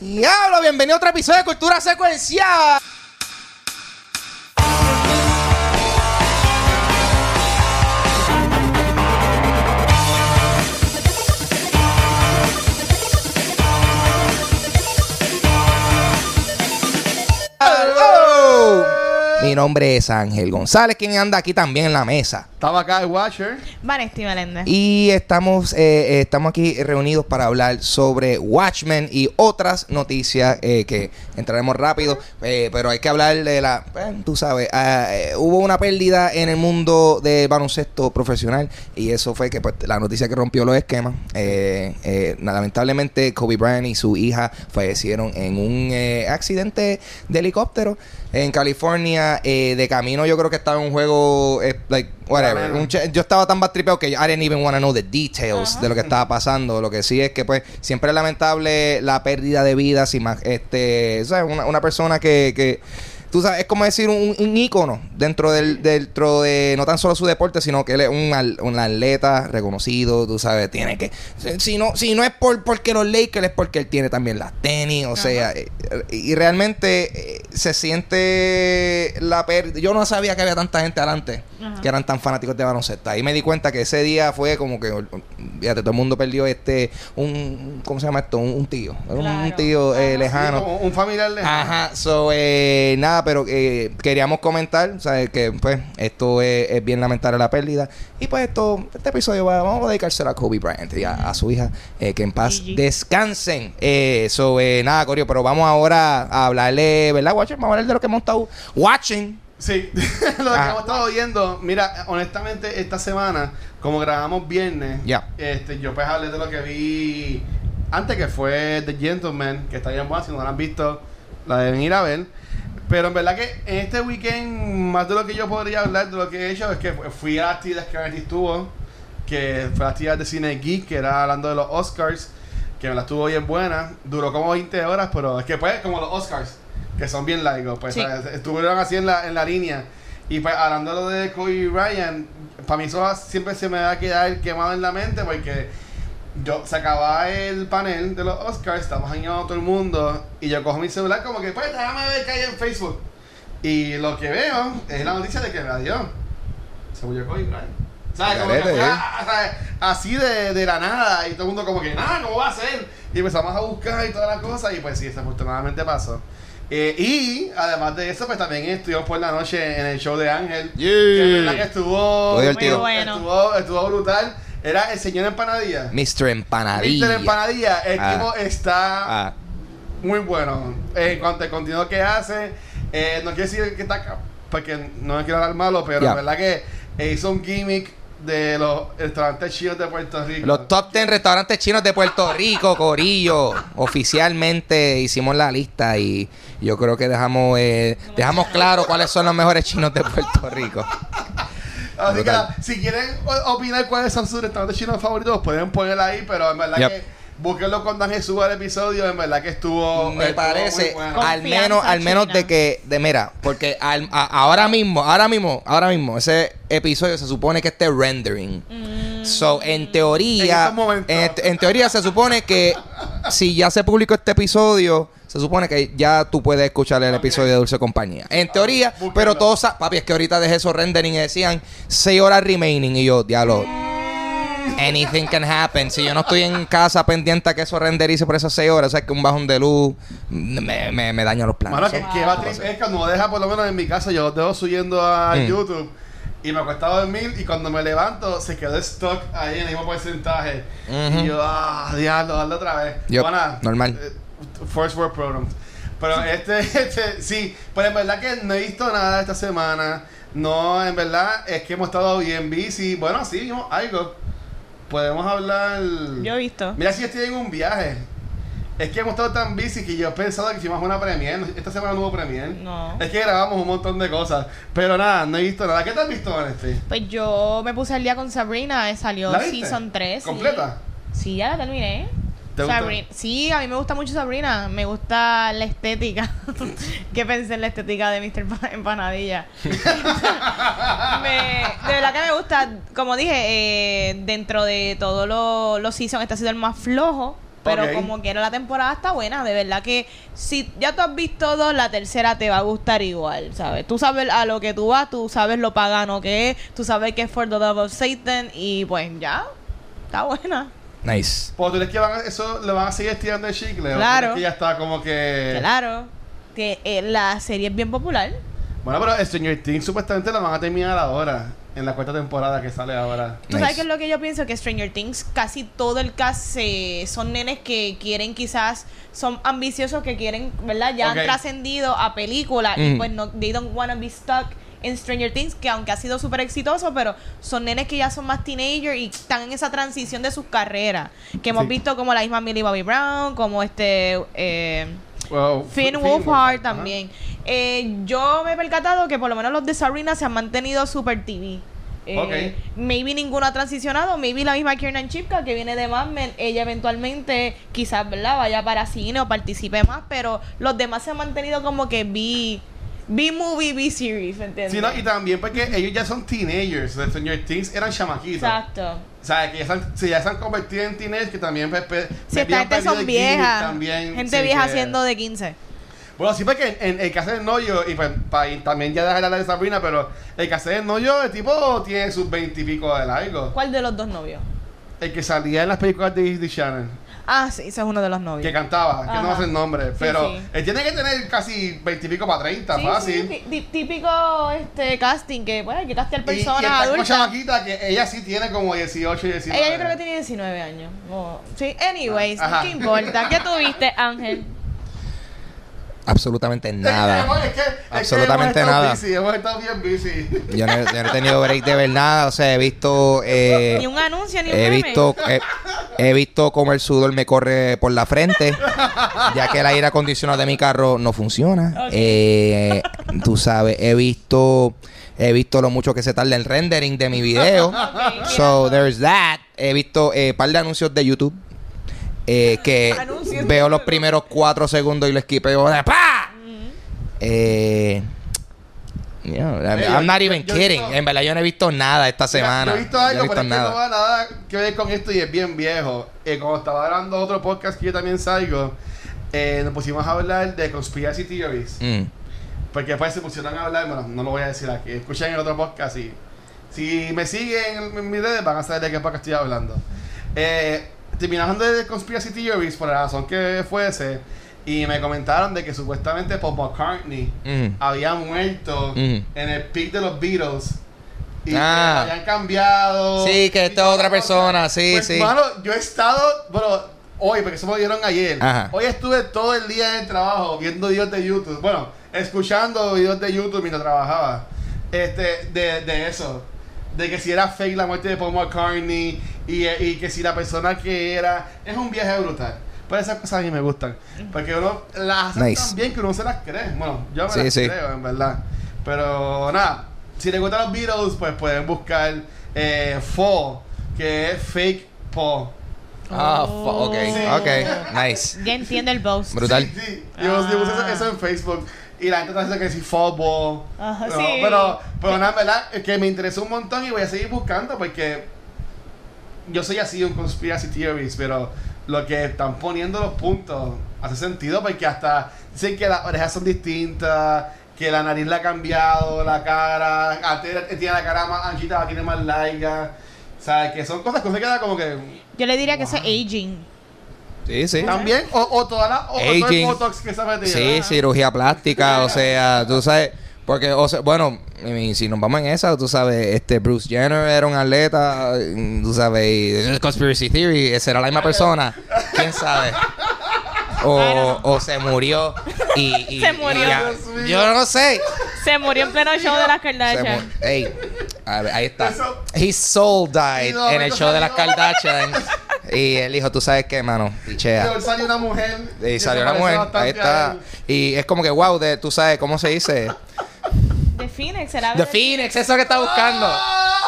Diablo, bienvenido a otro episodio de Cultura Secuencial. Mi nombre es Ángel González, quien anda aquí también en la mesa. Estaba acá el Watcher. Vanesti Meléndez. Y estamos, eh, eh, estamos aquí reunidos para hablar sobre Watchmen y otras noticias eh, que entraremos rápido, eh, pero hay que hablar de la, eh, tú sabes, ah, eh, hubo una pérdida en el mundo del baloncesto profesional y eso fue que pues, la noticia que rompió los esquemas. Eh, eh, lamentablemente Kobe Bryant y su hija fallecieron en un eh, accidente de helicóptero en California. eh, de camino yo creo que estaba en un juego, eh, like, whatever. Un yo estaba tan batripeado que I didn't even want to know the details de lo que estaba pasando. Lo que sí es que, pues, siempre es lamentable la pérdida de vidas y más, este, ¿sabes? Una, una persona que, que, tú sabes, es como decir un, un ícono dentro del, dentro de no tan solo su deporte, sino que él es un, al- un atleta reconocido, tú sabes, tiene que, si no, si no es por porque los Lakers, es porque él tiene también las tenis, o sea, eh, y realmente eh, se siente la pérdida. Yo no sabía que había tanta gente adelante Ajá. que eran tan fanáticos de baloncesto. Ahí me di cuenta que ese día fue como que, fíjate, todo el mundo perdió este, un, ¿cómo se llama esto? Un, un tío, un, Claro. tío eh, lejano. Un familiar lejano. Ajá, so, eh, nada, pero eh, queríamos comentar, ¿sabes? Que pues esto es, es bien lamentable la pérdida. Y pues esto, este episodio va, vamos a dedicárselo a Kobe Bryant y a, a su hija, eh, que en paz descansen. Eh, so, eh, nada, Corio, pero vamos ahora a hablarle, ¿verdad, Watcher? Vamos a hablar de lo que hemos estado watching. Sí, lo que Ah. hemos estado oyendo. Mira, honestamente, esta semana, como grabamos viernes, Ya. este, yo pues hablé de lo que vi antes, que fue The Gentleman, que está bien buena, si no la han visto, la deben ir a ver. Pero en verdad que en este weekend, más de lo que yo podría hablar de lo que he hecho, es que fui a las actividades que Vanity estuvo, que fue la actividad de Cine Geek, que era hablando de los Oscars, que me la estuvo bien buena. Duró como 20 horas, pero es que pues, como los Oscars, que son bien largos, pues Sí. estuvieron así en la, en la línea. Y pues hablando de Kobe Bryant, para mí eso siempre se me va a quedar quemado en la mente porque yo se acababa el panel de los Oscars, estamos hangando todo el mundo y yo cojo mi celular como que pues déjame ver qué hay en Facebook. Y lo que veo es la noticia de que radio se murió Kobe Bryant. ¿Sabes? Como que ¿eh? ah, ¿sabes? Así de, de la nada y todo el mundo como que, nada, ¿cómo va a ser? Y empezamos a buscar y toda la cosa y pues sí, desafortunadamente pasó. Eh, y además de eso, pues también estuvimos por la noche en el show de Ángel. Que en verdad que estuvo. Muy bueno. estuvo, estuvo brutal. Era el señor Empanadilla. Mr. Empanadilla. Mr. Empanadilla, el Ah. tipo está Ah, muy bueno. Eh, en cuanto al contenido que hace, eh, no quiero decir que está porque no me quiero hablar malo, pero la verdad que eh, hizo un gimmick de los restaurantes chinos de Puerto Rico. Los top 10 restaurantes chinos de Puerto Rico, Corillo. Oficialmente hicimos la lista y yo creo que dejamos eh, dejamos claro cuáles son los mejores chinos de Puerto Rico. Así que si quieren opinar cuáles son sus restaurantes chinos favoritos, pueden ponerla ahí, pero en verdad Yep. que búsquenlo cuando Ángel suba el episodio, en verdad que estuvo Me estuvo parece, muy bueno. al menos, al menos china. de que, de mira, porque al- a- ahora mismo, ahora mismo, ahora mismo, ese episodio se supone que esté rendering. Mm, So, en teoría, en, en teoría se supone que si ya se publicó este episodio, se supone que ya tú puedes escuchar el episodio de Dulce Compañía. En teoría, búsquenlo. pero todos, papi, es que ahorita dejé esos rendering y decían 6 horas remaining y yo, diablo. Anything can happen. Si yo no estoy en casa pendiente a que eso renderice por esas 6 horas, o sea, que un bajón de luz me, me, me daña los planes. Mano, que, que va es cuando me deja por lo menos en mi casa, yo los dejo subiendo a Mm. YouTube y me acuesta a dormir y cuando me levanto se quedó stock ahí en el mismo porcentaje. Y yo, ah, diablo, dale otra vez. Yup, Bueno, normal. eh, First World Program. Pero este, este, sí, pero en verdad que no he visto nada esta semana. No, en verdad es que hemos estado bien busy. Bueno, sí, vimos algo. Podemos hablar. Yo he visto. Mira, si yo estoy en un viaje. Es que hemos estado tan busy que yo he pensado que hicimos una premier. Esta semana no hubo premier. No. Es que grabamos un montón de cosas. Pero nada, no he visto nada. ¿Qué te has visto, Vanesti? Pues yo me puse al día con Sabrina, eh, salió ¿La viste? Season 3. sí. ¿Completa? Sí, ya la terminé. Sabrina. Sí, a mí me gusta mucho Sabrina. Me gusta la estética. ¿Qué pensé en la estética de Mr. Pa- Empanadilla? Me- de verdad que me gusta. Como dije, eh, dentro de todos los seasons, este ha sido el más flojo. Pero como quiera la temporada está buena, de verdad que si ya tú has visto dos, la tercera te va a gustar igual, ¿sabes? Tú sabes a lo que tú vas, tú sabes lo pagano que es, tú sabes que es for the love of Satan y pues ya, está buena. Nice. ¿Pues tú crees que van a- eso le van a seguir estirando el chicle? ¿O Claro. que ya está como que... Claro, que eh, la serie es bien popular. Bueno, pero Stranger Things supuestamente la van a terminar ahora. En la cuarta temporada que sale ahora. ¿Tú Nice. sabes qué es lo que yo pienso? Que Stranger Things, casi todo el cast eh, son nenes que quieren quizás, son ambiciosos que quieren, ¿verdad? Ya han trascendido a películas Mm. y pues no, they don't wanna be stuck en Stranger Things, que aunque ha sido súper exitoso, pero son nenes que ya son más teenagers y están en esa transición de sus carreras. Que hemos Sí. visto como la misma Millie Bobby Brown, como este... Eh, Well, Finn Wolfhard también. Eh, yo me he percatado que por lo menos los de Sabrina se han mantenido super TV. Eh, Ok. Maybe ninguno ha transicionado. Maybe la misma Kiernan Chipka que viene de Mad Men. Ella eventualmente quizás ¿verdad? vaya para cine o participe más. Pero los demás se han mantenido como que B, B-movie, B-series. ¿me entiendes? Sí, no, y también porque ellos ya son teenagers. De Stranger Things eran chamaquitos. Exacto. O sea, que ya se han, si ya se han convertido en teenagers, que también... pe- pe- Si esta gente son viejas. también, gente sí, vieja que- siendo de 15. Bueno, sí, porque en, en el caso del novio, y pues pa- y también ya dejar hablar de Sabrina, pero el caso del novio, el tipo tiene sus veintipico de largo. ¿Cuál de los dos novios? El que salía en las películas de Disney Channel, Ah, sí, ese es uno de los novios. que cantaba, que no Ajá. sé el nombre, pero sí. él tiene que tener casi veintipico para treinta, Sí, fácil. sí, tí- tí- típico este casting que pues hay que castear Y, y personas está como adultas. chamaquita que ella sí tiene como 18 y 19. Ella yo creo que tiene 19 años. O- sí, anyways, Ajá. ¿qué importa? ¿Qué tuviste, Ángel? Absolutamente nada. Es que- es que Absolutamente nada. busy, hemos estado bien busy. Yo no, he- yo no he tenido break de ver nada. O sea, he visto. eh, Ni un anuncio, ni un he meme. visto, he, he visto cómo el sudor me corre por la frente, ya que el aire acondicionado de mi carro no funciona. Eh, tú sabes, he visto, he visto lo mucho que se tarda el rendering de mi video. So there's that. He visto un par de anuncios de YouTube. Eh, que veo los primeros cuatro segundos y lo esquipeo de ¡pa! Eh, you know, I'm, Hey, I'm not yo- even yo- kidding. yo- en verdad, yo no he visto nada esta semana. Yo he visto Yo no algo, he pero visto es que no va nada que ver con esto y es bien viejo. Eh, como estaba hablando otro podcast que yo también salgo, eh, nos pusimos a hablar de conspiracy theories. Mm. Porque después se pusieron a hablar, bueno, no lo voy a decir aquí. Escuchen el otro podcast y si me siguen en, en mis redes van a saber de qué podcast estoy hablando. Eh, terminando de conspiracy theories por la razón que fuese y me comentaron de que supuestamente Paul McCartney Mm. había muerto Mm. en el peak de los Beatles. Y Ah. que habían cambiado. Sí, que esta otra la cosa. persona, sí, Pues, sí. Mano, yo he estado, bueno, hoy, porque eso me lo dieron ayer. Ajá. Hoy estuve todo el día en el trabajo viendo videos de YouTube. Bueno, escuchando videos de YouTube mientras trabajaba. Este, de, de eso. De que si era fake la muerte de Paul McCartney y, y que si la persona que era. Es un viaje brutal. Pero esas cosas a mí me gustan. Porque uno las hace Nice. tan bien que uno se las cree. Bueno, yo me Sí, las sí. creo, en verdad. Pero nada, si les gustan los Beatles, pues pueden buscar eh, Fall, que es fake Paul. Ah, fu- ok, Sí. ok, nice. Ya entiende el boast. Brutal. Sí, sí. Yo, yo puse eso, eso en Facebook. Y la gente está diciendo que sí, fútbol. Ajá, No, sí. Pero, pero nada, verdad, es que me interesó un montón y voy a seguir buscando porque yo soy así un conspiracy theories, pero lo que están poniendo los puntos hace sentido porque hasta dicen que las orejas son distintas, que la nariz la ha cambiado, la cara, antes tiene la cara más anchita, tiene más larga. O sea, que son cosas que se queda como que Yo le diría que eso es Wow. aging. Sí, sí. también, o, o toda la, o, o todo el botox que se ha metido. Sí, cirugía plástica, o sea, tú sabes, porque, o sea, bueno, si nos vamos en esa, tú sabes, este Bruce Jenner era un atleta, tú sabes, y conspiracy theory, será la misma persona, quién sabe. O, o se murió y, y- Se murió. y ya- yo no sé. Se murió en pleno show de las Kardashian. Ey, a ver, ahí está. His soul died no, en el show de las Kardashian. Y él dijo, tú sabes qué, mano, pichea. Luego salió una mujer. Y salió parece mujer, ahí está. Y es como que, wow, de, tú sabes, ¿cómo se dice? The Phoenix, será The Phoenix, eso que está buscando.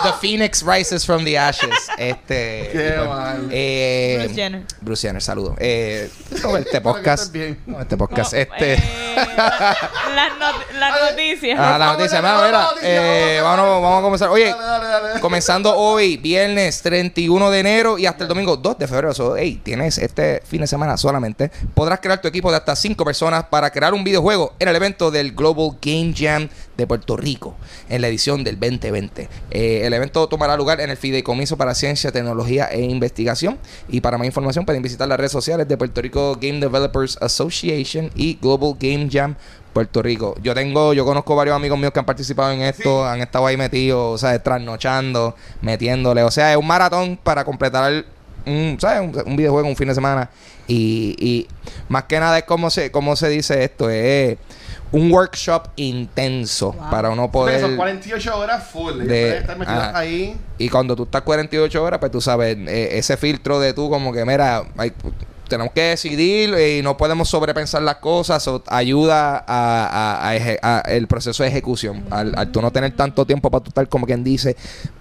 The Phoenix rises from the ashes. Este. Qué bueno, mal. eh, Bruce Jenner. Bruce Jenner, saludo. Eh, no, este que podcast. no, este podcast. No, este. eh, las, not- las noticias. Ah, la Vamos noticia, a mira, la mira, noticia, eh, vamos a la vamos, vamos a comenzar. Oye, Dale, dale, dale. comenzando hoy, viernes 31 de enero y hasta el domingo 2 de febrero. So, hey, tienes este fin de semana solamente. Podrás crear tu equipo de hasta 5 personas para crear un videojuego en el evento del Global Game Jam de Puerto Rico en la edición del 2020. Eh, el evento tomará lugar en el Fideicomiso para Ciencia, Tecnología e Investigación. Y para más información pueden visitar las redes sociales de Puerto Rico Game Developers Association y Global Game Jam Puerto Rico. Yo tengo, yo conozco varios amigos míos que han participado en esto, han estado ahí metidos, o sea, trasnochando, metiéndole. O sea, es un maratón para completar un, ¿sabes? Un, un videojuego un fin de semana. Y, y más que nada es como se, como se dice esto, es un workshop intenso Wow. para uno poder... Son 48 horas full. de- estar ajá. ahí. Y cuando tú estás 48 horas, pues tú sabes, eh, ese filtro de tú como que, mira, hay- tenemos que decidir y no podemos sobrepensar las cosas, o ayuda a, el proceso de ejecución. Al, al tú no tener tanto tiempo para tú estar como quien dice,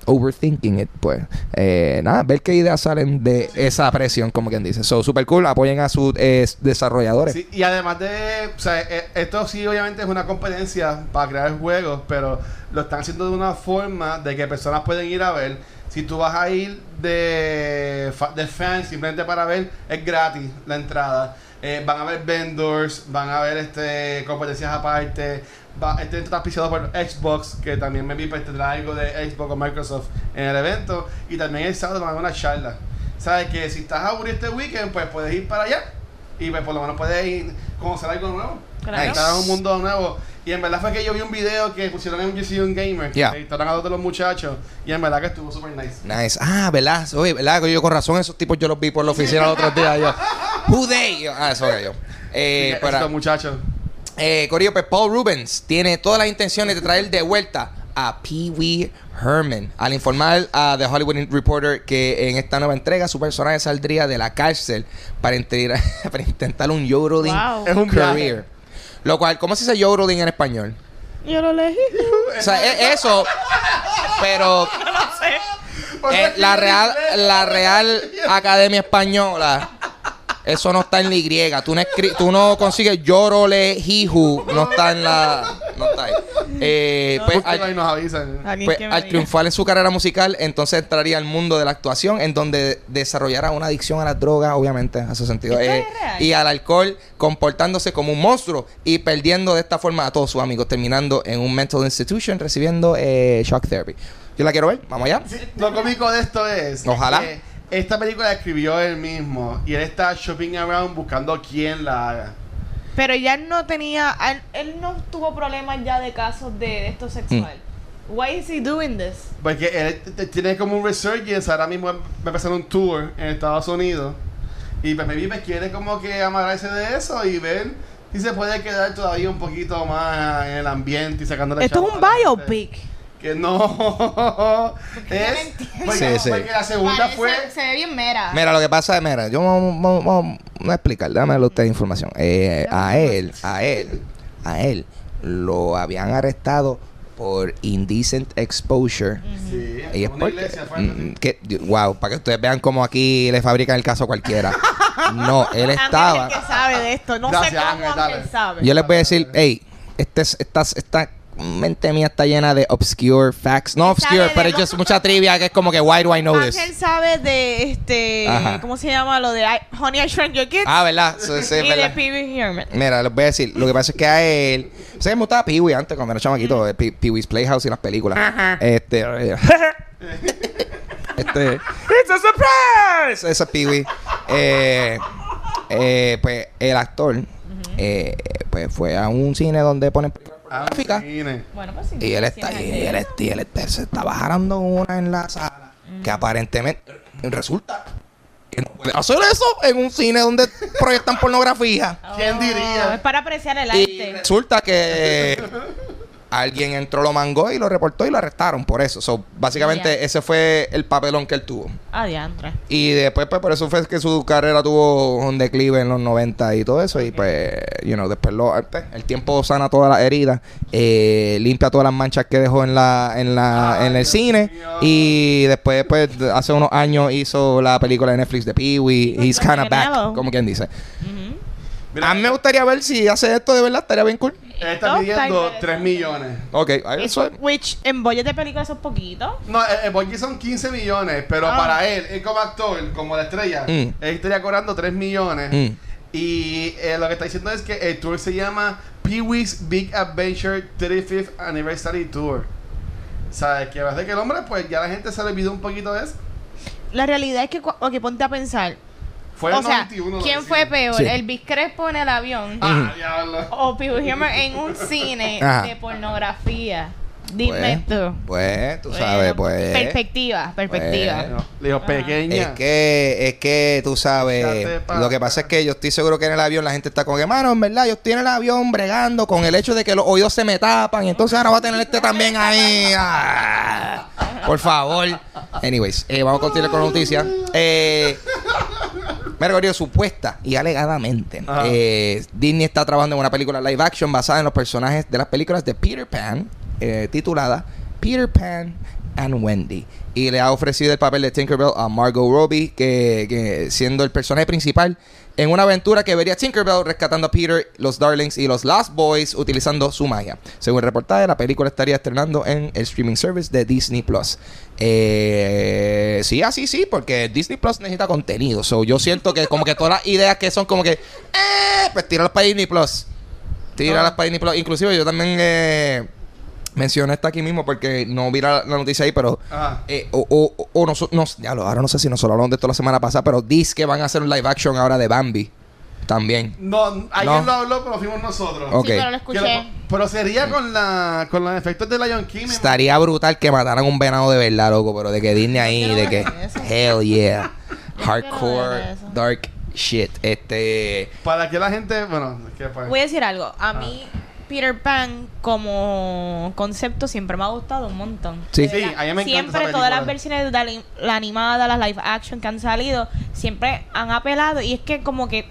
overthinking it, pues, eh, nada, ver qué ideas salen de esa presión, como quien dice. So, super cool, apoyen a sus eh, desarrolladores. Y además de, o sea, eh, esto sí obviamente es una competencia para crear juegos, pero lo están haciendo de una forma de que personas pueden ir a ver. Si tú vas a ir de, de fans simplemente para ver, es gratis la entrada. Eh, van a haber vendors, van a haber este competencias aparte. Va, este está auspiciado por Xbox, que también me vi pues, tendrá algo de Xbox o Microsoft en el evento. Y también el sábado van a haber una charla. Sabes que si estás aburrido este weekend, pues puedes ir para allá y pues por lo menos puedes ir conocer algo nuevo. Claro. Entrar a un mundo nuevo. Y en verdad fue que yo vi un video que pusieron en GC Un Gamer, que Yeah. entrevistaron a dos de los muchachos, y en verdad que estuvo super nice. Nice. Ah, ¿verdad? Oye, ¿verdad? Yo con razón esos tipos yo los vi por la oficina los otros días. Yo, Who they? Yo, ah, eso era yo. Eh, que para- estos muchachos. Eh, Corillo, pues Paul Rubens tiene todas las intenciones de traer de vuelta a Pee Wee Herman. Al informar a The Hollywood Reporter que en esta nueva entrega su personaje saldría de la cárcel para, entrar- para intentar un yodeling Wow. Es un career. viaje. Lo cual, ¿cómo se dice yodeling en español? Yo lo leí. O sea, e- eso, pero eh, la Real, la Real Academia Española, eso no está en la Y. Tú no, tú no consigues llorole, jiju, no está en la. No está ahí. Eh, pues, al- nos avisan. Pues, al triunfar en su carrera musical, entonces entraría al mundo de la actuación, en donde desarrollará una adicción a las drogas, obviamente, a su sentido, ¿Esto eh, y al alcohol, comportándose como un monstruo y perdiendo de esta forma a todos sus amigos, terminando en un mental institution recibiendo eh, shock therapy. Yo la quiero ver, vamos allá. Sí, lo cómico de esto es Ojalá. que esta película la escribió él mismo y él está shopping around buscando quién la haga. Pero ya no tenía. Él, él no tuvo problemas ya de casos de, de esto sexual. Mm. Why is he doing this? Porque él tiene como un resurgence, ahora mismo va a empezar un tour en Estados Unidos. Y pues maybe pues, quiere como que amarrarse de eso y ver si se puede quedar todavía un poquito más en el ambiente y sacando Esto es un biopic. Que no. es. entiendo. Porque, Sí, sí. porque la segunda fue. Se ve bien mera. Mira, lo que pasa es, mira, yo vamos, a explicar, déjame darle a usted información. Eh, a él, a él, a él lo habían arrestado por indecent exposure. Sí, Y es una porque, iglesia fue. mm, que, wow, para que ustedes vean cómo aquí le fabrican el caso a cualquiera. No, él Ángel estaba. es el que sabe de esto. No sé cómo Ángel, Ángel sabe. Yo les voy a decir, hey, este es- esta, esta mente mía está llena de obscure facts. No obscure, pero es just mucha trivia que es como que, why do I know this? Ángel sabe de este. Ajá. ¿Cómo se llama? Lo de I- Honey I Shrunk Your Kids. Ah, ¿verdad? Sí, sí, y de verdad. Pee Wee Herman. Mira, les voy a decir, lo que pasa es que a él, o sea, me gustaba Pee Wee antes cuando era chamaquito, de Pee Pee Wee's Playhouse y las películas. Ajá. Este, eh, este, it's a surprise. Ese es Pee Wee. Eh, eh, pues el actor, eh, pues fue a un cine donde ponen películas Bueno, pues sí. Y él está y él, está- y él está- se estaba jalando una en la sala. Que aparentemente resulta que no puede hacer eso en un cine donde proyectan pornografía. ¿Quién Oh, diría? Es para apreciar el Y arte. resulta que alguien entró, lo mangó y lo reportó y lo arrestaron por eso. So, básicamente ese fue el papelón que él tuvo. Adiantre. Y después, pues, por eso fue que su carrera tuvo un declive en los 90 y todo eso. Y pues, you know, después lo, pues, el tiempo sana todas las heridas, eh, limpia todas las manchas que dejó en la, en la, Ay, en el Dios cine. Y después, pues, hace unos años hizo la película de Netflix de Pee Wee. He's kinda back, como quien dice. A mí me gustaría ver si hace esto de verdad, estaría bien cool. Él está pidiendo está 3 millones. Ok, ahí eso es. Which en budget de película eso es poquito. No, el, el Borgi son 15 millones, pero Ah. para él, él como actor, como la estrella, Mm. él estaría cobrando 3 millones. Mm. Y eh, lo que está diciendo es que el tour se llama Pee-wee's Big Adventure 35th Anniversary Tour. ¿Sabes? Que va a hacer que el hombre, pues ya la gente se le olvidó un poquito de eso. La realidad es que, ok, ponte a pensar. Fue o el sea, 91. lo ¿quién fue peor? Sí. ¿El Big Crespo en el avión? Ah. ¿O Herman en un cine Ajá. de pornografía? Dime Pues, tú. Pues, tú Bueno, sabes, pues. Perspectiva, perspectiva. No, Le pequeña. Es que, es que tú sabes, lo que pasa es que yo estoy seguro que en el avión la gente está como que, mano, en verdad, yo estoy en el avión bregando con el hecho de que los oídos se me tapan y entonces ahora va a tener este también ahí. Ah, por favor. Anyways, eh, vamos a continuar con la noticia. Eh, Mergorio, supuesta y alegadamente, eh, Disney está trabajando en una película live action basada en los personajes de las películas de Peter Pan, eh, titulada Peter Pan and Wendy. Y le ha ofrecido el papel de Tinkerbell a Margot Robbie, que, que siendo el personaje principal en una aventura que vería a Tinkerbell rescatando a Peter, los Darlings y los Lost Boys utilizando su magia. Según el reportaje, la película estaría estrenando en el streaming service de Disney Plus. Eh, sí, así sí, porque Disney Plus necesita contenido. So, yo siento que como que todas las ideas que son como que, eh, pues tíralas para Disney Plus. Tíralas para Disney Plus. Inclusive yo también eh, mencioné esta aquí mismo porque no vi la, la noticia ahí, pero eh, o, o, o no, no, ya lo, ahora no sé si nosotros hablamos de esto la semana pasada, pero dice que van a hacer un live action ahora de Bambi. También. No, alguien No. lo habló, pero fuimos nosotros. Ok. Sí, pero lo escuché. pero sería con la con los efectos de Lion King. Estaría brutal que mataran un venado de verdad, loco, pero de que Disney ahí, de que eso. hell yeah. Hardcore, dark shit. Este. Para que la gente, bueno, es que pues. Voy a decir algo. A mí, Peter Pan como concepto siempre me ha gustado un montón. Sí. Sí, verdad. a mí me encanta Siempre esa todas las versiones de la, anim- la animada, las live action que han salido, siempre han apelado. Y es que como que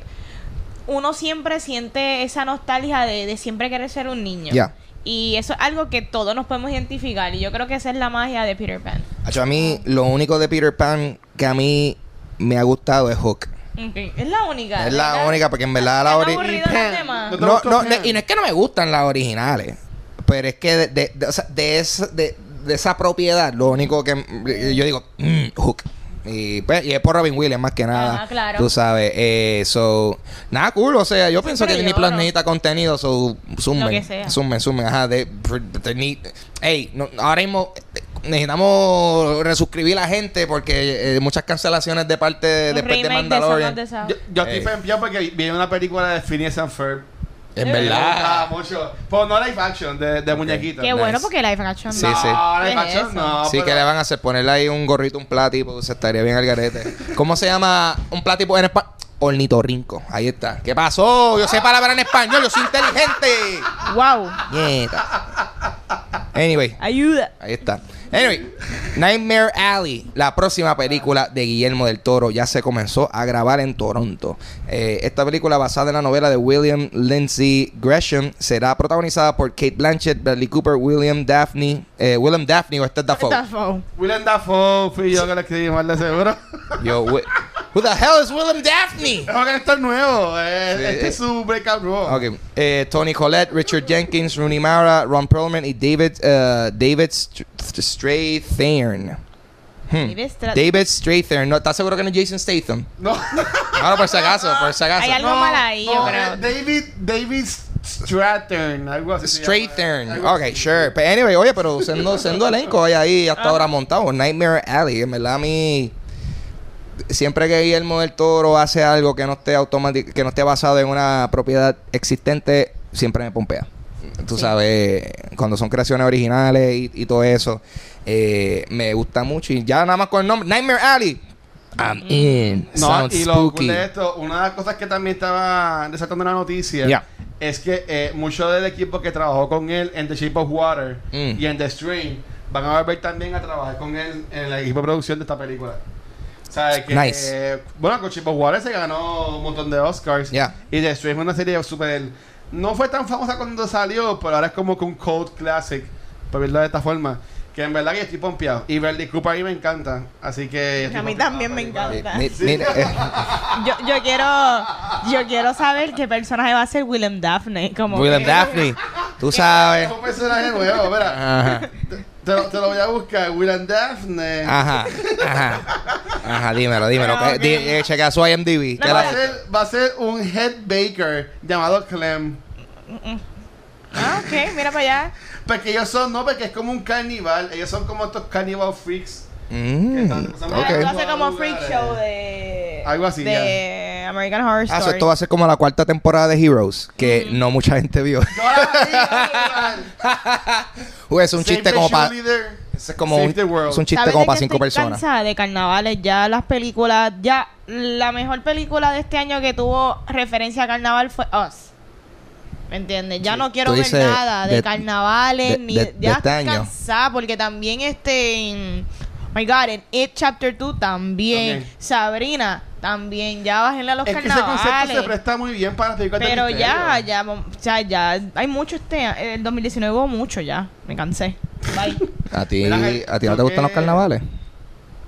uno siempre siente esa nostalgia de, de siempre querer ser un niño. Ya. Y eso es algo que todos nos podemos identificar. Y yo creo que esa es la magia de Peter Pan. A mí, lo único de Peter Pan que a mí me ha gustado es Hook. Es la única. Es la ¿verdad? única, porque en verdad la ¿Te han ori- aburrido Pan. los demás? No No, no, y no es que no me gustan las originales, pero es que de, de, de- o sea, de esa, de, de esa propiedad, lo único que yo digo, mm, Hook. Y, pues, y es por Robin Williams más que nada. Ajá, claro. Tú sabes. Eh, so, nada cool. O sea, yo pienso que Disney Plus no. necesita contenido. So, sumen. Sumen, sumen. Ajá. De, de- ni- ey, no, ahora mismo necesitamos resuscribir a la gente porque eh, muchas cancelaciones de parte de, después de Mandalorian. Yo, yo estoy fempeado porque vi una película de Phineas and Ferb. en verdad. mucho. Pues no live action, de, de muñequitos. Qué Nice. bueno porque live action Sí, no. sí. No, live ¿Qué es action no. Sí, pero- que le van a hacer ponerle ahí un gorrito, un platipo, se estaría bien al garete. ¿Cómo se llama un platipo en español? Ornitorrinco. Ahí está. ¿Qué pasó? Yo sé palabra en español, yo soy inteligente. Wow. Nieta. Anyway, Ayuda. ahí está. Anyway, Nightmare Alley, la próxima película de Guillermo del Toro, ya se comenzó a grabar en Toronto. Eh, esta película, basada en la novela de William Lindsay Gresham, será protagonizada por Kate Blanchett, Bradley Cooper, William Daphne, eh, William Daphne o este es Dafoe. Dafoe. Willem Dafoe fui yo que le escribí mal de seguro. Yo, who the hell is William Daphne? Es un actor nuevo. eh, Sí, este eh. es su breakout role. Ok. Eh, Tony Collette, Richard Jenkins, Rooney Mara, Ron Perlman y David, uh, David Strathairn. Hmm. David Stra- David Strathairn. ¿No, ¿Estás seguro que no es Jason Statham? No. Ahora por si acaso, por si acaso. Hay algo no, mal ahí, yo no, creo. David, David Strathairn, algo así. Algo Ok, así. sure. Pero anyway, oye, pero siendo, siendo elenco hay ahí hasta ahora montado. Nightmare Alley. En verdad a mí... Siempre que Guillermo del Toro hace algo que no esté automático, que no esté basado en una propiedad existente, siempre me pompea. Tú Sí. sabes, cuando son creaciones originales y, y todo eso, eh, me gusta mucho. Y ya nada más con el nombre, Nightmare Alley. I'm in. No, Sounds y lo spooky. cool de esto, una de las cosas que también estaba resaltando en la noticia Yeah. es que eh, mucho del equipo que trabajó con él en The Shape of Water Mm. y en The Strain van a volver también a trabajar con él en el equipo de producción de esta película. O sea, que, Nice. eh, bueno, con of Water se ganó un montón de Oscars. Yeah. Y The Strain es una serie súper. No fue tan famosa cuando salió, pero ahora es como que un cult classic, por verlo de esta forma. Que en verdad que estoy pompeado. Y Bradley Cooper a mí me encanta. Así que. A mí también me encanta. Mi- mira, eh, Yo, yo quiero yo quiero saber qué personaje va a ser Willem Daphne. Como William que- Daphne, tú sabes. Es un personaje nuevo, mira. Te, lo, te lo voy a buscar. William Daphne. ajá, ajá. Ajá, dímelo, dímelo. Pero, que- di- ok. eh, chequea su IMDb. No, va, a ser, va a ser un head baker llamado Clem. Ah, ok, mira para allá. Porque ellos son, no, porque es como un carnival. Ellos son como estos carnival freaks. Mm, Ah, ok. Esto hace como freak show de Algo así, de American Horror Ah, Story. so esto va a ser como la cuarta temporada de Heroes, que no mucha gente vio. Yo la vi, Uy, es un Save chiste the como para... Es como un, es un chiste ¿Sabes como para cinco personas. de carnavales? Ya las películas, ya la mejor película de este año que tuvo referencia a carnaval fue Us. ¿Me entiendes? Ya Sí. no quiero ver nada de, de- carnavales de- ni de- de ya este estoy año. cansada porque también este en My God, en It Chapter 2 también, También. Sabrina también, ya bájenle a los Es que ese concepto carnavales. se presta muy bien para las películas de Pero ya, ya, o sea, ya, hay mucho este, el 2019 hubo mucho ya, me cansé. Bye. ¿A ti, ¿A ti no te gustan los carnavales?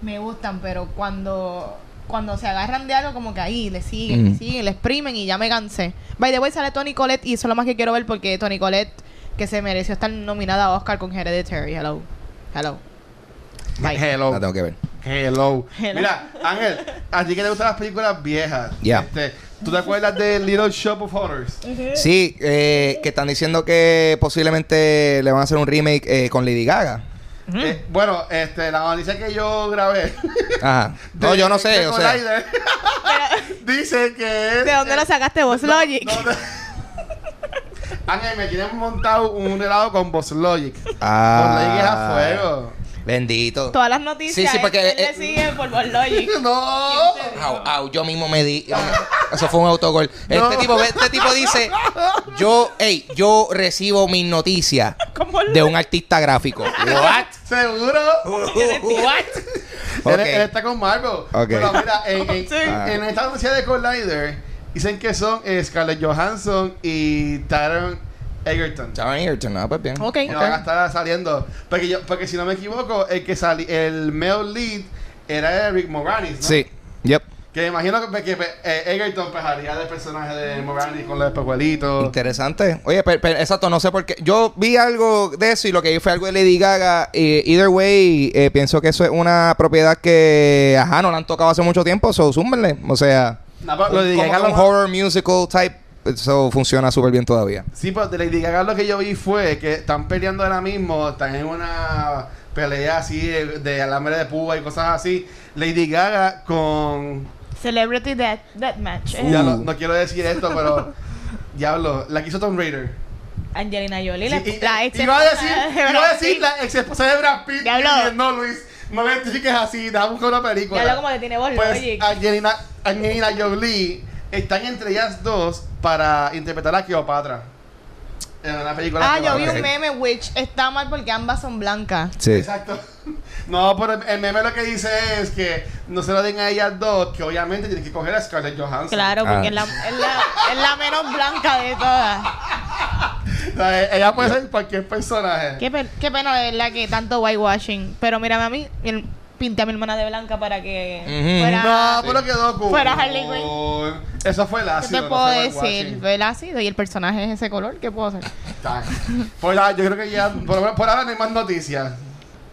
me gustan, pero cuando cuando se agarran de algo como que ahí le siguen, le Mm. siguen, le exprimen y ya me cansé. By the way, sale Tony Collette y eso es lo más que quiero ver porque Tony Collette que se mereció estar nominada a Oscar con Hereditary. Hello. Hello. Bye. Hello. La tengo que ver. Hello. Hello. Mira, Ángel, a ti que te gustan las películas viejas. Ya. Este, ¿Tú te acuerdas de Little Shop of Horrors? Sí, eh, que están diciendo que posiblemente le van a hacer un remake eh, con Lady Gaga. Eh, bueno, este, la noticia que yo grabé. Ajá. No, yo no sé, o sea. Dice que es. ¿De dónde lo sacaste vos, Logic? no, no. Ángel, me quieren montar un relajo con Boss Logic. Ah. Boss Logic es a fuego. Bendito. Todas las noticias Sí, sí, porque, él le eh, sigue por Logic. No. Au, au, yo mismo me di. Eso fue un autogol. No. Este tipo, este tipo dice: Yo, hey, yo recibo mis noticias de un artista gráfico. What? ¿Seguro? What? Él, está con Marvel. Ok. Pero mira, en, en, Sí. en- en esta noticia de Collider, dicen que son eh, Scarlett Johansson y Taron Egerton. Estaban Ayrton, no, pues bien. Ok. Que van a estar saliendo. Porque, yo, porque si no me equivoco, el que sali, el male lead era Rick Moranis, ¿no? Sí, yep. Que me imagino que, que eh, Egerton pues, haría del personaje de Moranis con los espejuelitos. Interesante. Oye, pero, pero, exacto, no sé por qué. Yo vi algo de eso y lo que vi fue algo de Lady Gaga. Eh, either way, eh, pienso que eso es una propiedad que, ajá, no la han tocado hace mucho tiempo, so zúmbenle. O sea, No, pero lo de Gaga un horror musical type, eso funciona súper bien todavía. Sí, pero de Lady Gaga lo que yo vi fue que están peleando ahora mismo, están en una pelea así de, de alambre de púa y cosas así. Lady Gaga con... Celebrity Death, Deathmatch. Uh. Ya lo- no quiero decir esto, pero... Diablo, la que hizo Tomb Raider. Angelina Jolie, Sí, la, y- la ex iba a decir, de iba a decir la ex esposa de Brad Pitt. Diablo. Y no, Luis, no le identifiques así, déjame buscar una película. Ya lo como que tiene voz Pues. Angelina, Angelina Jolie están entre ellas dos para interpretar a Cleopatra. En una película Ah, que yo va- vi un meme, which está mal porque ambas son blancas. Sí. Exacto. No, pero el, meme lo que dice es que no se lo den a ellas dos, que obviamente tienen que coger a Scarlett Johansson. Claro, porque Ah. es, la, es, la, es la menos blanca de todas. O sea, ella puede ser cualquier personaje. Qué, pe- qué pena de verdad que tanto whitewashing. Pero mírame a mí, el- pinté a mi hermana de blanca para que Ujú. fuera... No, pero quedó cool. Fuera Harley Eso fue el ¿Qué ácido. te no puedo fue decir? Fue el ácido y el personaje es ese color. ¿Qué puedo hacer? Pues yo creo que ya, por, por ahora no hay más noticias.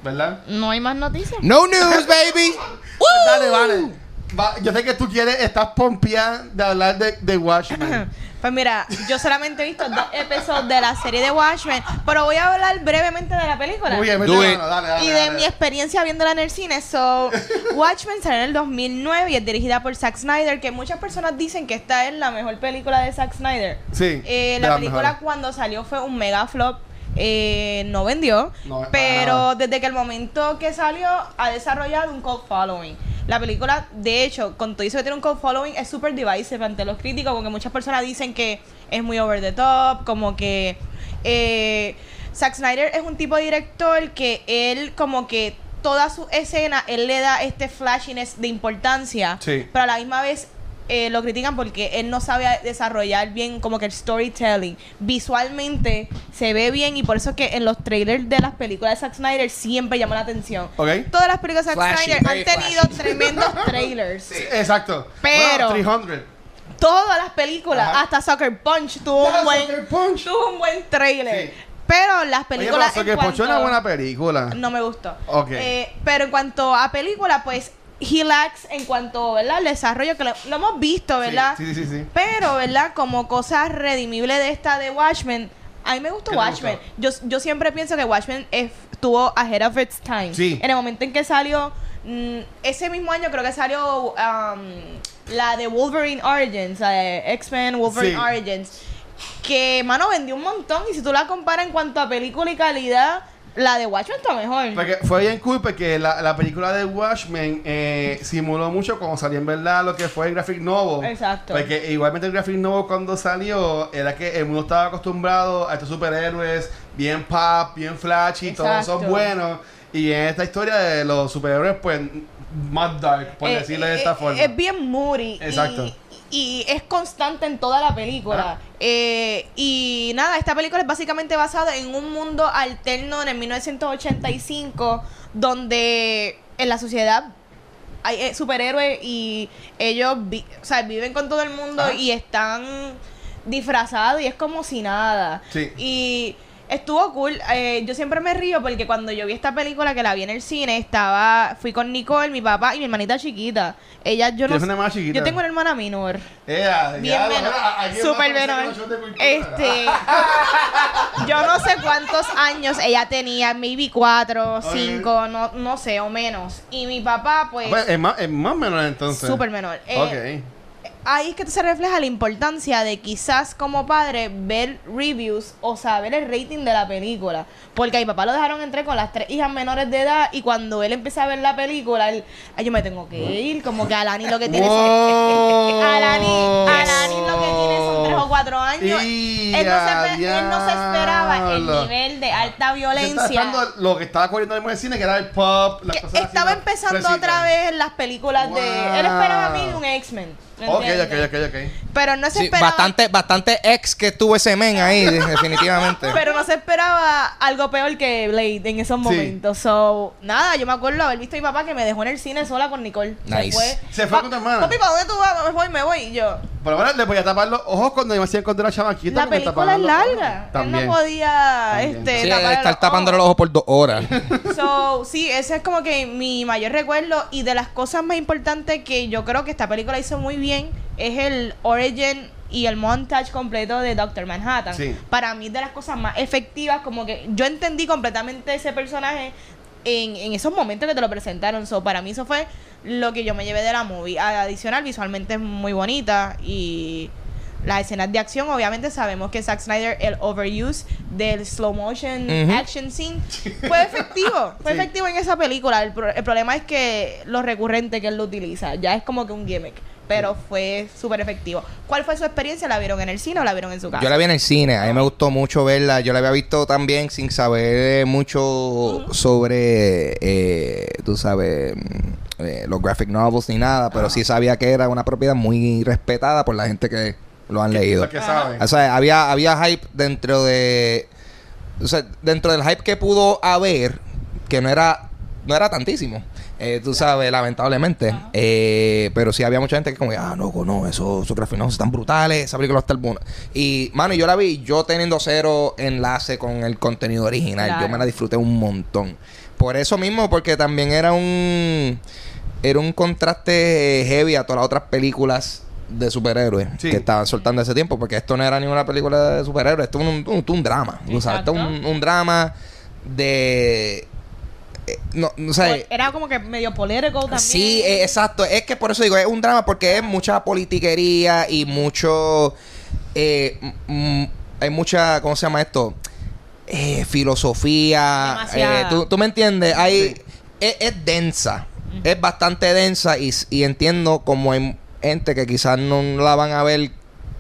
¿Verdad? No hay más noticias. No news, baby. Pues dale, vale. Va, yo sé que tú quieres, estás pompeada de hablar de, de Watchmen. Pues mira, yo solamente he visto dos episodios de la serie de Watchmen, pero voy a hablar brevemente de la película. Muy bien, mete mano, dale, dale, y de dale. mi experiencia viéndola en el cine. So, Watchmen salió en el 2009 y es dirigida por Zack Snyder, que muchas personas dicen que esta es la mejor película de Zack Snyder. Sí. Eh, la película cuando salió fue un mega flop. Eh, no vendió, No, pero desde que el momento que salió ha desarrollado un cult following. La película, de hecho, con todo eso que tiene un cult following, es súper divisive ante los críticos, porque muchas personas dicen que es muy over the top, como que eh, Zack Snyder es un tipo de director que él como que toda su escena, él le da este flashiness de importancia, Sí. pero a la misma vez eh, lo critican porque él no sabe desarrollar bien como que el storytelling. Visualmente se ve bien y por eso es que en los trailers de las películas de Zack Snyder siempre llama la atención. Ok. Todas las películas de Zack Flashy, Snyder han tenido flashy. tremendos trailers. Exacto. Pero- Bueno, 300. Todas las películas, Ajá. hasta Sucker Punch tuvo un buen Sucker Punch. tuvo un buen trailer. Sí. Pero las Oye, películas pero que Poncho es una buena película. no me gustó. Ok. Eh, pero en cuanto a película, pues he lacks en cuanto, ¿verdad? Al desarrollo que lo, lo hemos visto, ¿verdad? Sí, sí, sí. sí. Pero, ¿verdad? Como cosa redimible de esta de Watchmen, a mí me gustó ¿Qué te Watchmen. Yo, yo siempre pienso que Watchmen es- estuvo ahead of its time. Sí. En el momento en que salió, mm, ese mismo año creo que salió um, la de Wolverine Origins, la de X-Men Wolverine Sí. Origins, que, mano, vendió un montón. Y si tú la comparas en cuanto a película y calidad, la de Watchmen está mejor. Porque fue bien cool porque la, la película de Watchmen eh, simuló mucho como salió en verdad lo que fue el graphic novel. Exacto. Porque igualmente el graphic novel cuando salió era que el mundo estaba acostumbrado a estos superhéroes bien pop, bien flashy, todos son buenos. Y en esta historia de los superhéroes, pues, más dark, por Eh, decirlo de eh, esta eh, forma. Es bien moody. Exacto. Y, y es constante en toda la película. Ah. Eh, y nada, esta película es básicamente basada en un mundo alterno en el 1985, donde en la sociedad hay eh, superhéroes y ellos vi- o sea, viven con todo el mundo Ah. y están disfrazados y es como si nada. Sí. Y estuvo cool. Eh, yo siempre me río porque cuando yo vi esta película que la vi en el cine, estaba, fui con Nicole, mi papá y mi hermanita chiquita. Ella, yo no ¿Tienes sé- una hermana chiquita? Yo tengo una hermana menor. Ea, Bien ya, menor. Súper menor. Este. yo no sé cuántos años ella tenía, maybe cuatro, cinco, no, no sé, o menos. Y mi papá, pues. Pues, es, más, es más menor entonces. Súper menor. Eh, ok. Ahí es que se refleja la importancia de quizás como padre ver reviews o saber el rating de la película. Porque a mi papá lo dejaron entrar con las tres hijas menores de edad y cuando él empieza a ver la película, él, ay, yo me tengo que ir. Como que Alani lo que tiene son... Wow. Alani, Alani lo que tiene son tres o cuatro años. Él no, se, él no se esperaba el nivel de alta violencia. lo que estaba corriendo en el cine, que era el pop, las que estaba empezando otra vez en las películas de... Él esperaba a mí un X-Men. ¿Me Ok, ok, ok, ok. Pero no se Sí, esperaba... bastante, bastante ex que tuvo ese men ahí, definitivamente. Pero no se esperaba algo peor que Blade en esos Sí. momentos. So, nada, yo me acuerdo haber visto a mi papá que me dejó en el cine sola con Nicole. Nice. Se fue. Se fue Pa- con tu hermana. Papi, ¿para dónde tú vas? Me voy, me voy. Y yo. Pero ahora le voy a tapar los ojos cuando me hacía encontrar a chamaquita. La porque me película es los larga. Él También. no podía También. este, Sí, tapar estar los tapándole los ojos. ojos por dos horas. So, sí, ese es como que mi mayor recuerdo. Y de las cosas más importantes que yo creo que esta película hizo muy bien es el origin y el montage completo de Doctor Manhattan. Sí. Para mí, de las cosas más efectivas, como que yo entendí completamente ese personaje en, en esos momentos que te lo presentaron. So, para mí, eso fue lo que yo me llevé de la movie. Adicional, visualmente es muy bonita y. Las escenas de acción, obviamente sabemos que Zack Snyder, el overuse del slow motion action scene, fue efectivo. Fue Sí. efectivo en esa película. El, pro- el problema es que lo recurrente que él lo utiliza ya es como que un gimmick. Pero fue súper efectivo. ¿Cuál fue su experiencia? ¿La vieron en el cine o la vieron en su casa? Yo la vi en el cine, a mí me gustó mucho verla. Yo la había visto también sin saber mucho sobre, eh, tú sabes, mm, eh, los graphic novels ni nada, pero sí sabía que era una propiedad muy respetada por la gente que lo han leído. Que saben. O sea, había, había hype dentro de. O sea, dentro del hype que pudo haber, que no era, no era tantísimo. Eh, tú sabes, lamentablemente. Eh, pero sí había mucha gente que como, ah, no, no, esos, esos están brutales, esa película está buena. Y, mano, yo la vi, yo teniendo cero enlace con el contenido original. Claro. Yo me la disfruté un montón. Por eso mismo, porque también era un. Era un contraste heavy a todas las otras películas de superhéroes Sí. que estaban soltando ese tiempo, porque esto no era ni una película de superhéroes, esto es un, un, un drama. tú sabes, esto es un drama de. No. Era como que medio político también. Sí, eh, exacto. Es que por eso digo, es un drama porque es mucha politiquería y mucho. eh, hay mucha. ¿Cómo se llama esto? Eh, filosofía. Eh, ¿tú, tú me entiendes? Hay, Sí. es, es densa. Es bastante densa y, y entiendo como hay gente que quizás no la van a ver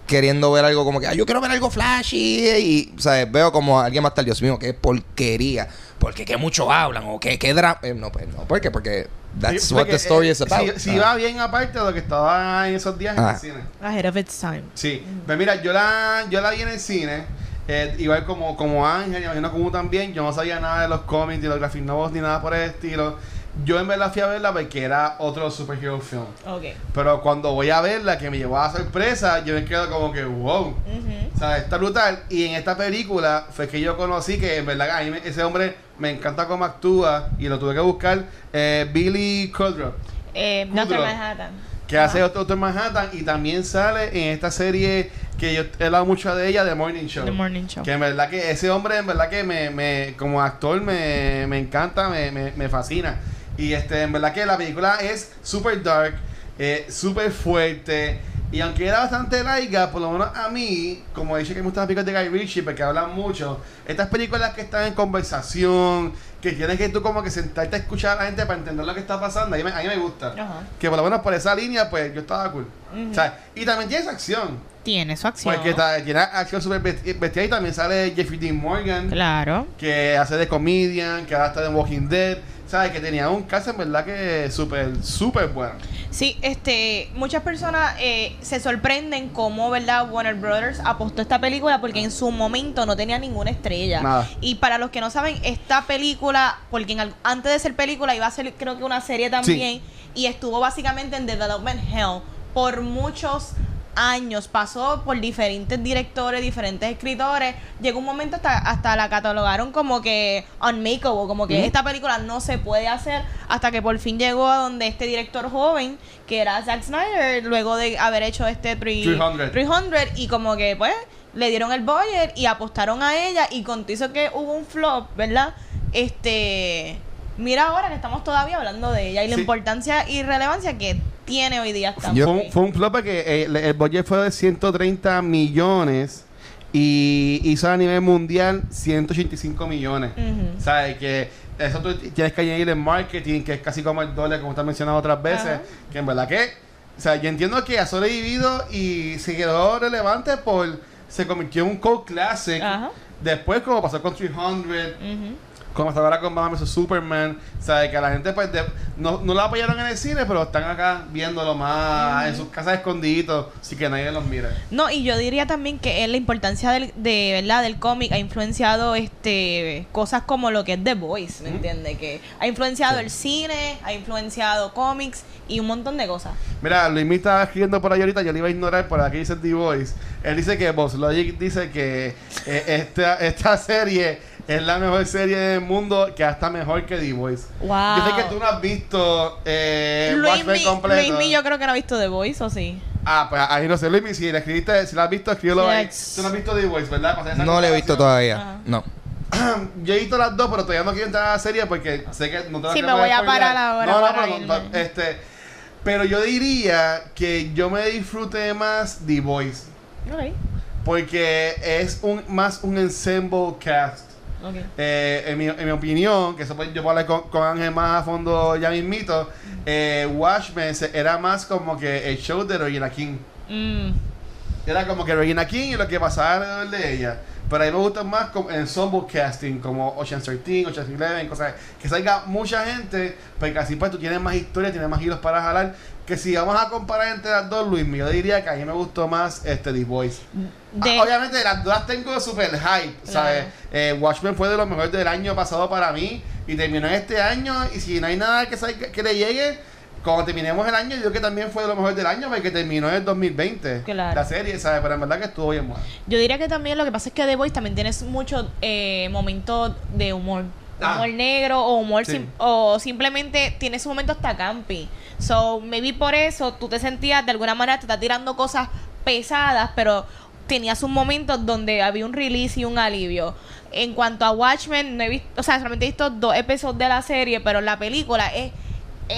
queriendo ver algo como que, "Ay, yo quiero ver algo flashy. Y, ¿sabes? Veo como alguien a estar, Dios mío, qué porquería. Porque que mucho hablan o que qué drama. no, pues no, ¿por qué? Porque that's Sí, what porque, the story eh, is about. Si, si Ah. va bien aparte de lo que estaba en esos días en Ah. el cine. Ahead of its time. Sí, pues mira, yo la, yo la vi en el cine, eh, igual como, como Ángel, y imagino como también, yo no sabía nada de los cómics, ni los graphic novels, ni nada por el estilo. Yo en verdad fui a verla porque era otro superhero film. Ok. Pero cuando voy a verla, que me llevó a sorpresa, yo me quedo como que, wow. Ujú. O sea, está brutal. Y en esta película fue que yo conocí que en verdad a mí me- ese hombre me encanta cómo actúa y lo tuve que buscar. eh, Billy Cudrow Eh. Doctor Manhattan. que Ajá. hace Doctor Manhattan y también sale en esta serie que yo he hablado mucho de ella, The Morning Show. The Morning Show. Que en verdad que ese hombre en verdad que me, me como actor me, me encanta, me, me, me fascina. Y este en verdad que la película es super dark, eh, súper fuerte. Y aunque era bastante larga, por lo menos a mí, como dicho que me gustan las películas de Guy Ritchie porque hablan mucho, estas películas que están en conversación, que tienes que tú como que sentarte a escuchar a la gente para entender lo que está pasando, a mí me, a mí me gusta. Ajá. Que por lo menos por esa línea, pues yo estaba cool. O sea, y también tiene esa acción. Tiene su acción. Porque ta- tiene acción súper besti- bestial y también sale Jeffrey Dean Morgan, Claro. que hace de comedian, que ahora está en Walking Dead. ¿Sabes? Que tenía un caso en verdad que súper, súper bueno. Sí, este, muchas personas eh, se sorprenden cómo, ¿verdad? Warner Brothers apostó esta película porque en su momento no tenía ninguna estrella. Nada. Y para los que no saben, esta película, porque en antes de ser película iba a ser creo que una serie también, y estuvo básicamente en Development Hell por muchos años, pasó por diferentes directores, diferentes escritores, llegó un momento hasta, hasta la catalogaron como que unmakeable, como que esta película no se puede hacer, hasta que por fin llegó a donde este director joven, que era Zack Snyder, luego de haber hecho este 300. 300 y como que pues le dieron el budget y apostaron a ella y con eso que hubo un flop, ¿verdad? Este, mira ahora que estamos todavía hablando de ella y la Sí. importancia y relevancia que tiene hoy día Yo- Fue, un, fue un flop porque eh, el, el budget fue de 130 millones y hizo a nivel mundial 185 millones. Ujú. ¿Sabes? Que eso tú tienes que añadir en marketing, que es casi como el dólar, como está mencionado otras veces. Ajá. Que en verdad que, o sea, yo entiendo que ha sobrevivido y se quedó relevante por. Se convirtió en un cult classic. Después, como pasó con 300, Ujú. Como hasta ahora con Batman vs Superman, ¿sabes? Que a la gente, pues, de- no, no lo apoyaron en el cine, pero están acá viéndolo más en sus casas escondiditos, así que nadie los mire. No, y yo diría también que la importancia del, de verdad del cómic ha influenciado este cosas como lo que es The Voice, ¿me Ujú. entiendes? Que ha influenciado el cine, ha influenciado cómics y un montón de cosas. Mira, Luis me estaba escribiendo por ahí ahorita, yo le iba a ignorar por aquí dice The Voice. Él dice que Boss Logic dice que eh, esta, esta serie es la mejor serie del mundo, que hasta mejor que The Voice. Wow. Yo sé que tú no has visto eh, Luis, Watchmen Mi- completo. Luis Mi, yo creo que no ha visto The Voice, ¿o sí? Ah, pues ahí no sé, Luis Mi, si la escribiste, si la has visto, escríbelo ahí. Tú no has visto The Voice, ¿verdad? Para hacer esa No lo he visto todavía. Ajá. No. Yo he visto las dos, pero todavía no quiero entrar a la serie porque sé que no te la Sí, me voy a parar ahora No, no, para pero, no, este, pero yo diría que yo me disfruté más The Voice. Ok. Porque es un más un ensemble cast. Eh, en, mi, en mi opinión, que eso pues yo puedo hablar con, con Ángel más a fondo ya mismito, eh, Watchmen era más como que el show de Regina King. Mm. Era como que Regina King y lo que pasaba alrededor de ella. Pero a mí me gusta más como ensemble casting, como Ocean's 13, Ocean's 11, cosas que salga mucha gente, porque así pues tú tienes más historia, tienes más hilos para jalar. Que si vamos a comparar entre las dos, Luis, yo diría que a mí me gustó más este The Voice. De- Ah, obviamente las dos tengo super hype, ¿sabes? Eh, Watchmen fue de los mejores del año pasado para mí y terminó este año y si no hay nada que, que le llegue, cuando terminemos el año, yo creo que también fue de lo mejor del año porque terminó en el 2020 Claro. la serie, ¿sabes? Pero en verdad que estuvo bien buena. Yo diría que también lo que pasa es que The Voice también tienes muchos eh, momentos de humor. Ah. Humor negro o humor Sí. sim- o simplemente tiene su momento hasta campi. So, maybe por eso tú te sentías de alguna manera te está tirando cosas pesadas, pero tenías un momento donde había un release y un alivio. En cuanto a Watchmen, no he visto, o sea, solamente he visto dos episodios de la serie, pero la película es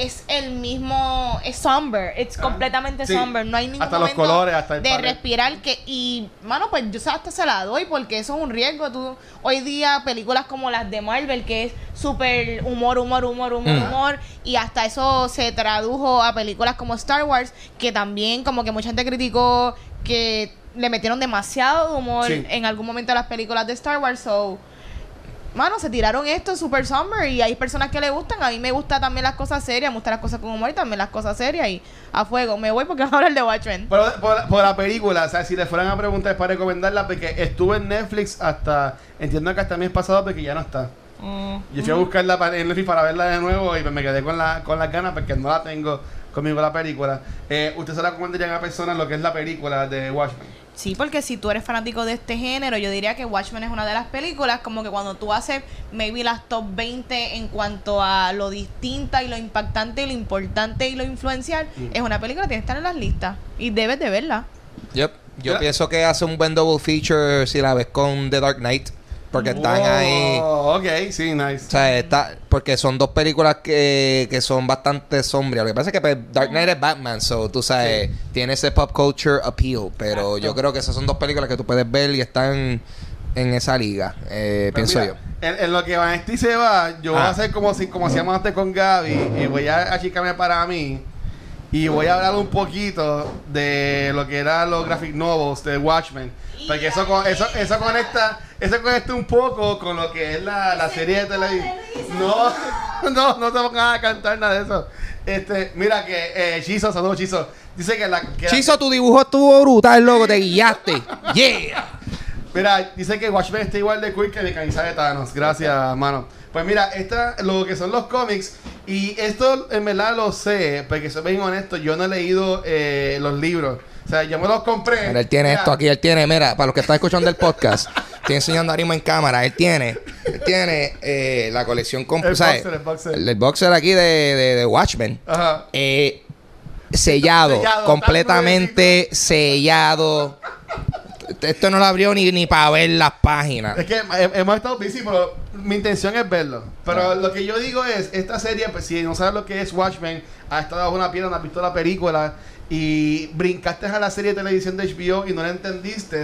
es el mismo, es somber, es Ah, completamente sí. somber, no hay ningún Hasta los colores, hasta el de pared. respirar que y mano pues yo hasta se la doy porque eso es un riesgo tú hoy día películas como las de Marvel que es súper humor humor humor humor Mm. humor y hasta eso se tradujo a películas como Star Wars que también como que mucha gente criticó que le metieron demasiado humor Sí. en algún momento a las películas de Star Wars. So, mano, se tiraron esto en Super Summer y hay personas que le gustan. A mí me gustan también las cosas serias, me gustan las cosas con humor y también las cosas serias. Y a fuego, me voy porque vamos a hablar de Watchmen. Por, por- por la película, o sea, si le fueran a preguntar para recomendarla, porque estuvo en Netflix hasta, entiendo que hasta el mes pasado, porque ya no está. Mm. Yo fui a buscarla para, en Netflix para verla de nuevo y pues me quedé con, la, con las ganas porque no la tengo conmigo la película. Eh, ¿Usted se la recomendarían a personas lo que es la película de Watchmen? Sí, porque si tú eres fanático de este género, yo diría que Watchmen es una de las películas como que cuando tú haces maybe las top 20 en cuanto a lo distinta y lo impactante y lo importante y lo influencial, Mm. es una película que tiene que estar en las listas y debes de verla. Yep. Yo pienso que hace un buen double feature si la ves con The Dark Knight. Porque están ahí. Ok, sí, nice. O sea, está, porque son dos películas que, que son bastante sombrías. Lo que pasa es que pues, Dark Knight es Batman, so tú sabes, tiene ese pop culture appeal. Pero Exacto. yo creo que esas son dos películas que tú puedes ver y están en esa liga, eh, Pues pienso mira, En, en lo que Vanesti se va, yo voy Ah. a hacer como si como hacíamos antes con Gaby y voy a achicarme para mí y voy a hablar un poquito de lo que eran los graphic novels de Watchmen. Porque eso, con- eso, eso conecta eso conecta un poco con lo que es la, la serie de televisión. No, no, no te pongas a cantar nada de eso. Este, mira que eh, Chizo, saludos Chizo. Dice que la que yo. la- Chizo, tu dibujo estuvo brutal, loco, te guiaste. Yeah. Mira, dice que Watchmen está igual de cool que mi camisa de Thanos. Gracias, mano. Pues mira, esta, lo que son los cómics, y esto en verdad lo sé, porque soy bien honesto, yo no he leído eh, los libros. O sea, yo me los compré. Mira, él tiene Mira, esto aquí, él tiene, mira, para los que están escuchando el podcast, estoy enseñando ahora mismo en cámara, él tiene, él tiene eh, la colección completa, El ¿sabes? boxer, el boxer. El, el boxer aquí de, de, de Watchmen. Ajá. Eh, sellado, Sellado, completamente sellado. Esto no lo abrió ni, ni para ver las páginas. Es que he- hemos estado busy, pero mi intención es verlo. Pero Ah. lo que yo digo es, esta serie, pues si no sabes lo que es Watchmen, ha estado bajo una piedra, no has visto la película y brincaste a la serie de televisión de HBO y no la entendiste,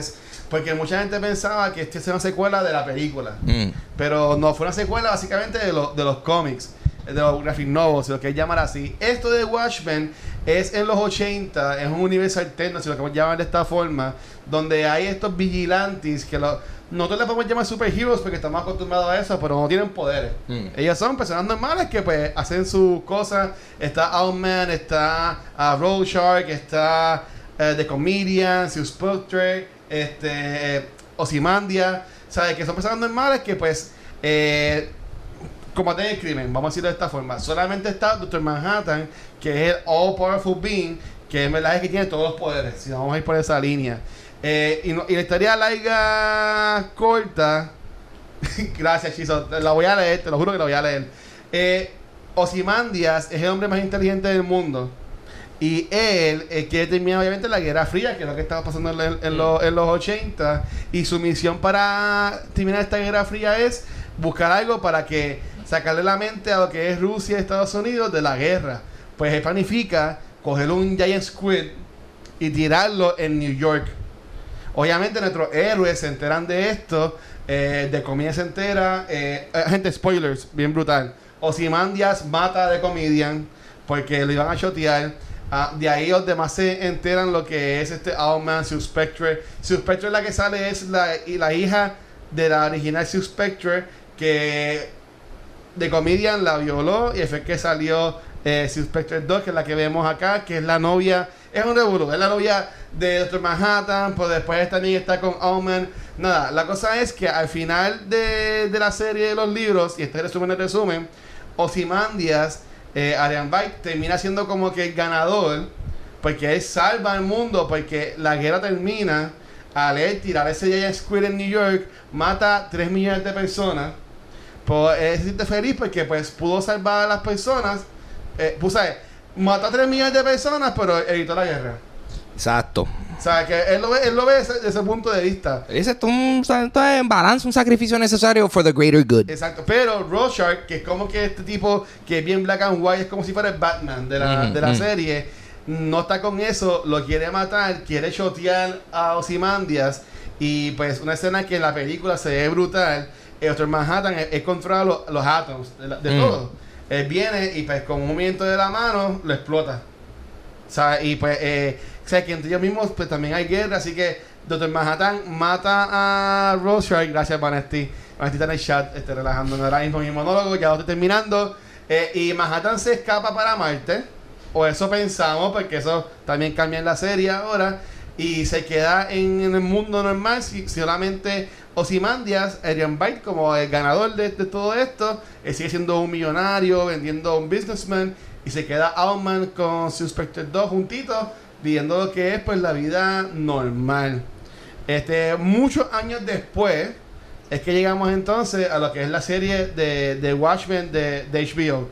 porque mucha gente pensaba que esta es una secuela de la película. Mm. Pero no, fue una secuela básicamente de, lo- de los cómics, de los graphic novels, lo quieres llamar así. Esto de Watchmen es en los 80, es un universo alterno, si lo queremos llamar de esta forma, donde hay estos vigilantes que lo, nosotros le podemos llamar superheroes porque estamos acostumbrados a eso, pero no tienen poderes. Mm. Ellos son personas normales que pues hacen sus cosas. Está Owlman, está uh, Road Shark, está eh, The Comedian, Sue Spectre, este, Ozymandia. ¿Sabes? Que son personas normales que pues eh, combaten el crimen, vamos a decirlo de esta forma. Solamente está Doctor Manhattan, que es el All Powerful Being, que en verdad es que tiene todos los poderes. Si vamos a ir por esa línea. Eh, y, no- y la historia larga, corta. Gracias, Chizo. La voy a leer, te lo juro que la voy a leer. Eh, Ozymandias es el hombre más inteligente del mundo. Y él eh, quiere terminar, obviamente, la Guerra Fría, que es lo que estaba pasando en, en los, en los 80. Y su misión para terminar esta Guerra Fría es buscar algo para que sacarle la mente a lo que es Rusia y Estados Unidos de la guerra. Pues él planifica coger un Giant Squid y tirarlo en New York. Obviamente nuestros héroes se enteran de esto, eh, de comida se entera, eh, eh, gente, spoilers, bien brutal. Ozymandias mata de Comedian porque lo iban a shotear. Ah, de ahí los demás se enteran lo que es este Owlman, Sue Spectre. Sue Spectre la que sale es la, y la hija de la original Sue Spectre que de Comedian la violó y fue que salió eh, Spectre 2, que es la que vemos acá, que es la novia, es un revuelo, es la novia de Dr. Manhattan, pues después también está con Omen. Nada, la cosa es que al final de, de la serie de los libros, y este resumen el resumen, Ozymandias, eh, Arian Bite termina siendo como que el ganador, porque él salva al mundo, porque la guerra termina al él tirar ese Giant Squid en New York, mata 3 millones de personas. Pues él se siente feliz porque pues pudo salvar a las personas. Eh, pues, ¿sabes? Mató a 3 millones de personas, pero evitó la guerra. Exacto. O sea, que él lo ve, él lo ve desde, ese punto de vista. Dice, esto, es un, balance, un sacrificio necesario for the greater good. Exacto. Pero Rorschach, que es como que este tipo que es bien black and white, es como si fuera el Batman de la, de la serie, no está con eso, lo quiere matar, quiere shotear a Ozymandias. Y pues una escena que en la película se ve brutal. El Doctor Manhattan es, es controla los, los de, la- de Mm. todo. Él viene y pues con un movimiento de la mano lo explota. O sea, y pues, eh, que entre ellos mismos pues también hay guerra, así que Doctor Manhattan mata a Rorschach, gracias Vanesti. Vanesti está en el chat, este, relajándome ahora mismo mi monólogo, ya lo estoy terminando. Eh, y Manhattan se escapa para Marte, o eso pensamos, porque eso también cambia en la serie ahora. Y se queda en, en el mundo normal, si, solamente Ozymandias, Adrian Byte, como el ganador de, todo esto, él sigue siendo un millonario, vendiendo un businessman, y se queda Outman con su Inspector 2 juntitos, viviendo lo que es pues la vida normal. Este, muchos años después, es que llegamos entonces a lo que es la serie de, de Watchmen de, HBO.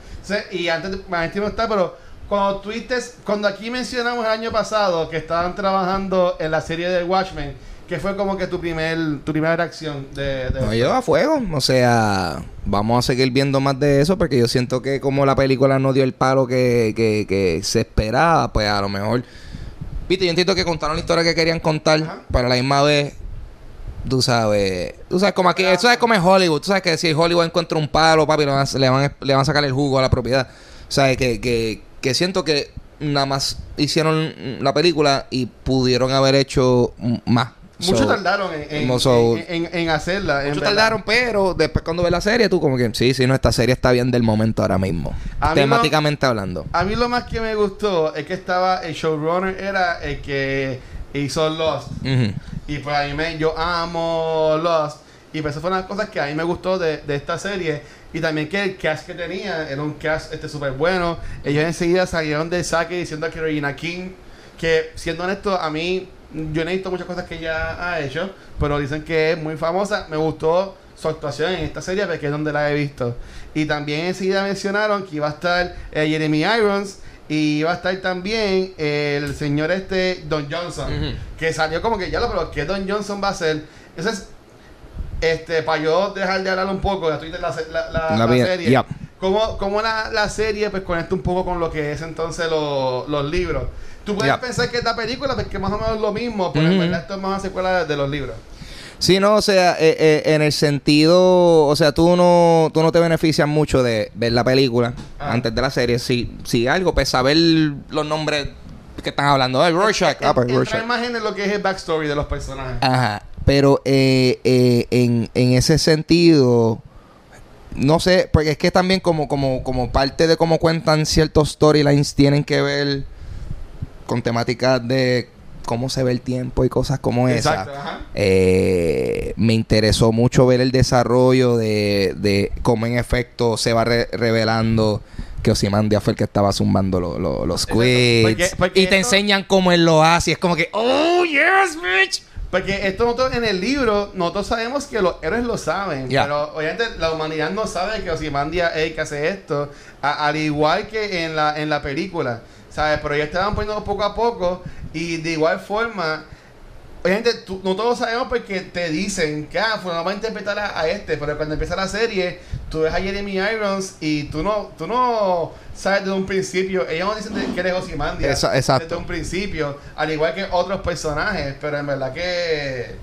Y antes, Valentín no está, pero cuando tuviste, cuando aquí mencionamos el año pasado que estaban trabajando en la serie de Watchmen, que fue como que tu primer, tu primera reacción de, de No lleva a fuego. O sea, vamos a seguir viendo más de eso porque yo siento que como la película no dio el palo que, que, que se esperaba, pues a lo mejor... Viste, yo entiendo que contaron la historia que querían contar, Ajá. pero a la misma vez, tú sabes, tú sabes como aquí, eso es como en Hollywood, tú sabes que si Hollywood encuentra un palo, papi, le van, a- le van, a- le van a sacar el jugo a la propiedad. O sea, que, que, que siento que nada más hicieron la película y pudieron haber hecho más. Muchos So, tardaron en, en, como so- en- en- en hacerla. Muchos tardaron, pero después cuando ves la serie, tú como que, sí, sí, no, esta serie está bien del momento ahora mismo. A Temáticamente hablando. A mí lo más que me gustó es que estaba el showrunner era el que hizo Lost. Y pues a mí me, yo amo Lost. Y pues eso fue una de las cosas que a mí me gustó de, de esta serie. Y también que el cast que tenía era un cast este súper bueno. Ellos enseguida salieron del saque diciendo que Regina King, que siendo honesto, a mí, yo no he visto muchas cosas que ella ha hecho, pero dicen que es muy famosa. Me gustó su actuación en esta serie porque es donde la he visto. Y también enseguida mencionaron que iba a estar eh, Jeremy Irons y iba a estar también el señor este Don Johnson, que salió como que ya lo, pero ¿qué Don Johnson va a hacer? Entonces, este, para yo dejar de hablar un poco de Twitter, la, se- la, la- La la vida- serie, yep. Cómo, cómo la, la serie pues conecta un poco con lo que es entonces lo- los libros. Tú puedes pensar que esta película pues que más o menos es lo mismo, pero en Ujú. verdad esto es más una secuela de, de los libros. Sí, no, o sea, eh, eh, en el sentido, o sea, tú no, tú no te beneficias mucho de ver la película Ah. antes de la serie. Si, si algo, pues saber los nombres que están hablando. Eh, Rorschach. Ah, pues Rorschach. más en lo que es el backstory de los personajes. Ajá. Pero eh, eh, en, en ese sentido, no sé, porque es que también como, como, como parte de cómo cuentan ciertos storylines tienen que ver con temáticas de cómo se ve el tiempo y cosas como Exacto, esa. ajá. Eh, me interesó mucho ver el desarrollo de, de cómo en efecto se va re- revelando que Ozymandias fue el que estaba zumbando lo- lo- los quids. Porque- porque y te esto- enseñan cómo él lo hace. Y es como que, oh, yes, bitch. Porque esto nosotros en el libro, nosotros sabemos que los héroes lo saben, pero obviamente la humanidad no sabe que Ozymandias es el que hace esto, a- al igual que en la, en la película, ¿sabes? Pero ya estaban poniendo poco a poco y de igual forma, obviamente tú- no todos sabemos porque te dicen que ah, pues, vamos a interpretar a, a este, pero cuando empieza la serie, tú ves a Jeremy Irons y tú no, tú no sabes desde un principio, ellos no dicen que eres Ozymandias Esa- exacto. desde un principio, al igual que otros personajes, pero en verdad que,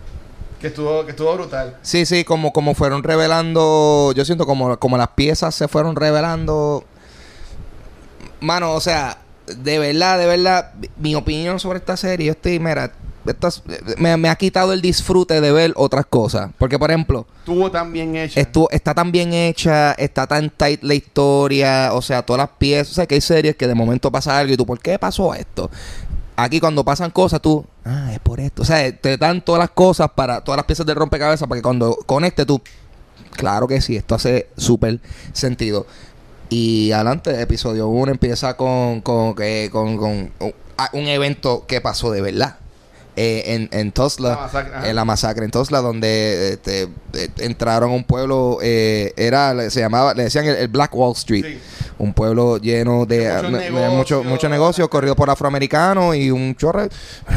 que estuvo, que estuvo brutal. Sí, sí, como, como fueron revelando, yo siento como, como las piezas se fueron revelando. Mano, o sea, de verdad, de verdad, mi opinión sobre esta serie, yo estoy, mira, estas- me, me ha quitado el disfrute de ver otras cosas. Porque, por ejemplo, Estuvo tan bien estuvo, está tan bien hecha, está tan tight la historia, o sea, todas las piezas, o sea, que hay series que de momento pasa algo y tú, ¿por qué pasó esto? Aquí cuando pasan cosas, tú, ah, es por esto. O sea, te dan todas las cosas para, todas las piezas del rompecabezas para que cuando conecte tú, claro que sí, esto hace súper sentido. Y adelante, episodio 1 empieza con, con, con, con a- un evento que pasó de verdad. Eh, en, en Tulsa, La masacre, ajá. en la masacre en Tulsa, donde este, entraron a un pueblo, eh, era, se llamaba, le decían el, el Black Wall Street, Sí. un pueblo lleno de, muchos negocios. mucho, mucho negocio, corrido por afroamericanos y un chorre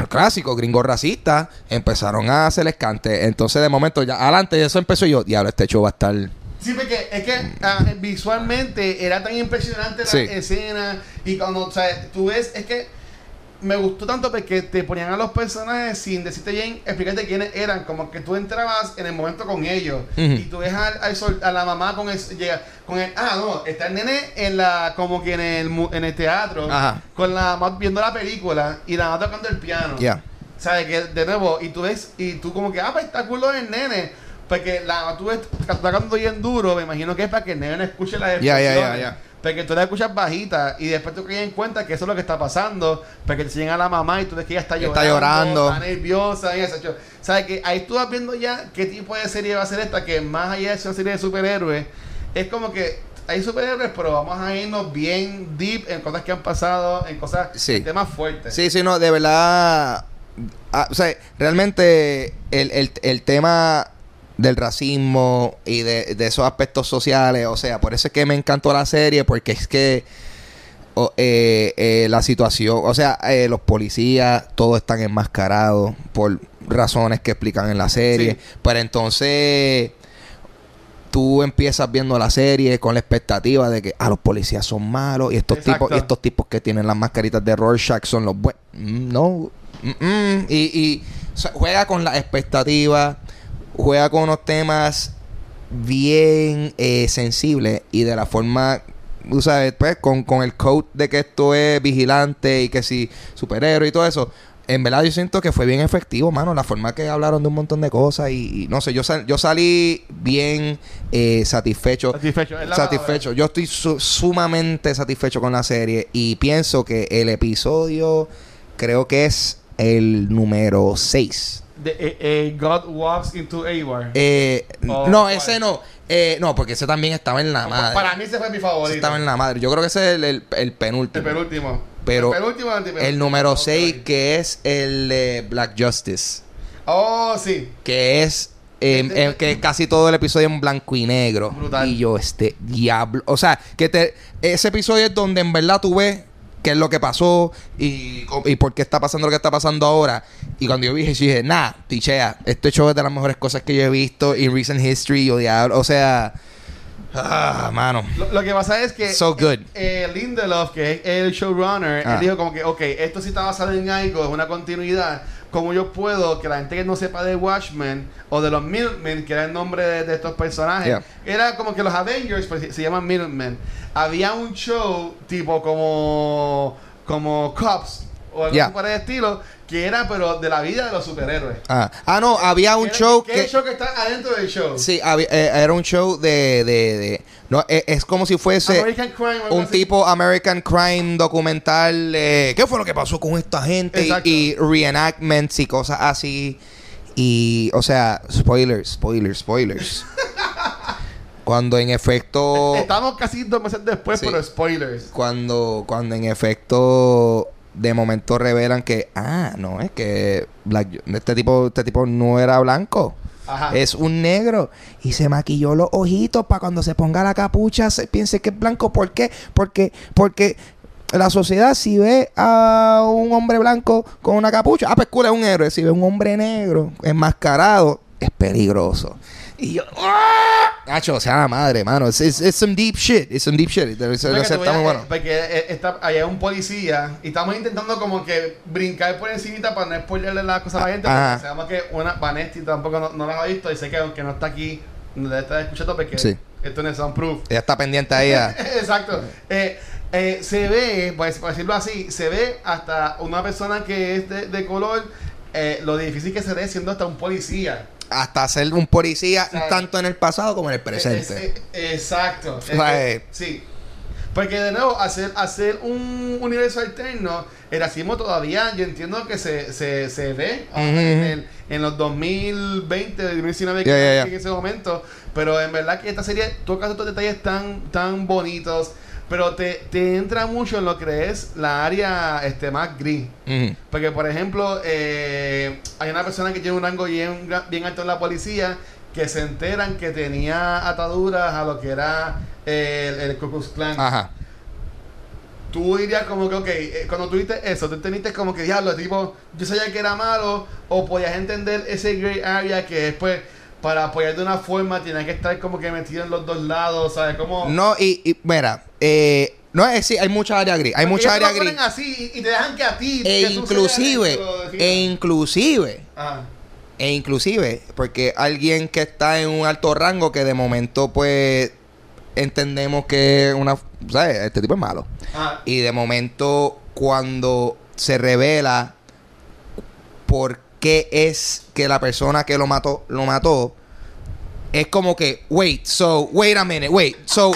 clásico, gringo racista, empezaron a hacer escante. Entonces, de momento, ya adelante de eso empezó yo, diablo, este show va a estar... Sí, porque es que ah, visualmente era tan impresionante la Sí. escena y cuando, o sea, tú ves, es que me gustó tanto porque te ponían a los personajes sin decirte bien, explicarte quiénes eran, como que tú entrabas en el momento con ellos y tú ves al- al sol- a la mamá con el, llega, con el, ah, no, está el nene en la, como que en el, en el teatro, Ajá. con la mamá viendo la película y la mamá tocando el piano. Ya. ¿Sabes? Que de nuevo, y tú ves, y tú como que, ah, pues está culo del nene. Porque la, tú ves, tocando bien duro, me imagino que es para que el nene no escuche la Ya, ya, ya, ya. Porque tú la escuchas bajita y después tú caes en cuenta que eso es lo que está pasando. Porque te siguen a la mamá y tú ves que ella está llorando. Está llorando. Está nerviosa y eso. ¿Sabes? Que ahí tú vas viendo ya qué tipo de serie va a ser esta. Que más allá de ser una serie de superhéroes, es como que hay superhéroes, pero vamos a irnos bien deep en cosas que han pasado, en cosas, Sí. en temas fuertes. Sí, sí, no, de verdad. ah, o sea, realmente el, el, el tema del racismo y de, de esos aspectos sociales, o sea, por eso es que me encantó la serie, porque es que eh, eh, la situación, o sea, eh, los policías, todos están enmascarados por razones que explican en la serie, Sí. pero entonces tú empiezas viendo la serie con la expectativa de que ah, los policías son malos y estos Exacto. tipos y estos tipos que tienen las mascaritas de Rorschach son los buenos. No. Mm, mm. Y, y o sea, juega con la expectativa, juega con unos temas bien eh, sensibles y de la forma, tú sabes, pues con, con el code de que esto es vigilante y que si superhéroe y todo eso. En verdad yo siento que fue bien efectivo, mano, la forma que hablaron de un montón de cosas y, y no sé, yo, sal- yo salí bien eh, satisfecho. Satisfecho, Satisfecho. Yo estoy su- sumamente satisfecho con la serie y pienso que el episodio creo que es el número 6. De, eh, eh, God walks into Awar. Eh, Oh, no, ¿cuál? ese no. Eh, no, porque ese también estaba en la madre. Para mí ese fue mi Ese favorito. estaba en la madre. Yo creo que ese es el, el, el El penúltimo. penúltimo. Pero el penúltimo? El número Ok. 6 que es el de Black Justice. Oh, sí. Que es... eh, Este- eh, que casi todo el episodio en blanco y negro. Brutal. Y yo, este diablo. O sea, que te, ese episodio es donde en verdad tú ves qué es lo que pasó y, y por qué está pasando lo que está pasando ahora. Y cuando yo vi eso, yo dije, nah, tichea, este show es de las mejores cosas que yo he visto en recent history. Yo, diablo, o sea, ah, mano. Lo, lo que pasa es que So good. eh, Lindelof, que es el showrunner, Ah. él dijo como que, ok, esto sí está basado en algo, es una continuidad. ¿Cómo yo puedo que la gente que no sepa de Watchmen o de los Minutemen, que era el nombre de, de estos personajes, Yeah. era como que los Avengers pues, se, llaman Minutemen. Había un show tipo como como Cops o algo Yeah. por el estilo, que era pero de la vida de los superhéroes. Ah, ah no, había un Era- show que, show que está adentro del show. Sí, había- eh, era un show de... de, de- no, eh, es como si fuese... American Crime. un así. tipo American Crime documental. eh, ¿Qué fue lo que pasó con esta gente? Exacto. Y, y reenactments y cosas así. Y, o sea, spoilers, spoilers, spoilers. cuando en efecto. Estamos casi dos meses después, Sí. pero spoilers. Cuando, cuando en efecto. De momento revelan que. Ah, no, es que. Black- este tipo, este tipo no era blanco. Ajá. Es un negro. Y se maquilló los ojitos para cuando se ponga la capucha se piense que es blanco. ¿Por qué? Porque, porque la sociedad si ve a un hombre blanco con una capucha, ah, pues cool, es un héroe. Si ve a un hombre negro enmascarado, es peligroso. Y yo, ¡ah! Nacho, o sea, la madre, mano. Es it's, it's some deep shit. It's some deep shit. Debe ser- Porque debe ser- tú está muy bueno. eh, Porque eh, está, allá hay un policía y estamos intentando como que brincar por encimita para no spoilerle las cosas a la gente. Ajá. Porque sabemos que una Vanesti tampoco no, no las ha visto y sé que aunque no está aquí, no debe estar escuchando porque Sí. esto no es soundproof. Ella está pendiente ahí. Exacto. Eh, eh, se ve, pues, por decirlo así, se ve hasta una persona que es de, de color, eh, lo difícil que se ve siendo hasta un policía. Hasta ser un policía tanto en el pasado como en el presente. Es- es- exacto. Que- eh. sí. Porque de nuevo, hacer, hacer un universo alterno, el racismo todavía, yo entiendo que se, se, se ve ah, en, el- en los 2020, 2019, que Ya, ya, ya. en ese momento. Pero en verdad que esta serie toca estos detalles tan, tan bonitos, pero te, te entra mucho en lo que es la área este, más gris. Porque, por ejemplo, eh, hay una persona que tiene un rango bien, bien alto en la policía que se enteran que tenía ataduras a lo que era eh, el, el Ku Klux Klan. Ajá. Tú dirías como que, ok, eh, cuando tú viste eso, tú entendiste como que, diablo, tipo, yo sabía que era malo, o podías entender ese gray area que después, para apoyar de una forma, tienes que estar como que metido en los dos lados, ¿sabes? Como... No, y, y mira, eh, no es sí, hay mucha área gris. Hay Porque mucha área gris. así y, y te dejan que a ti. E que inclusive, e inclusive, Ajá. e inclusive, porque alguien que está en un alto rango que de momento pues entendemos que una, ¿sabes? Este tipo es malo. Ajá. Y de momento cuando se revela por qué es que la persona que lo mató, lo mató, es como que, wait, so, wait a minute, wait, so,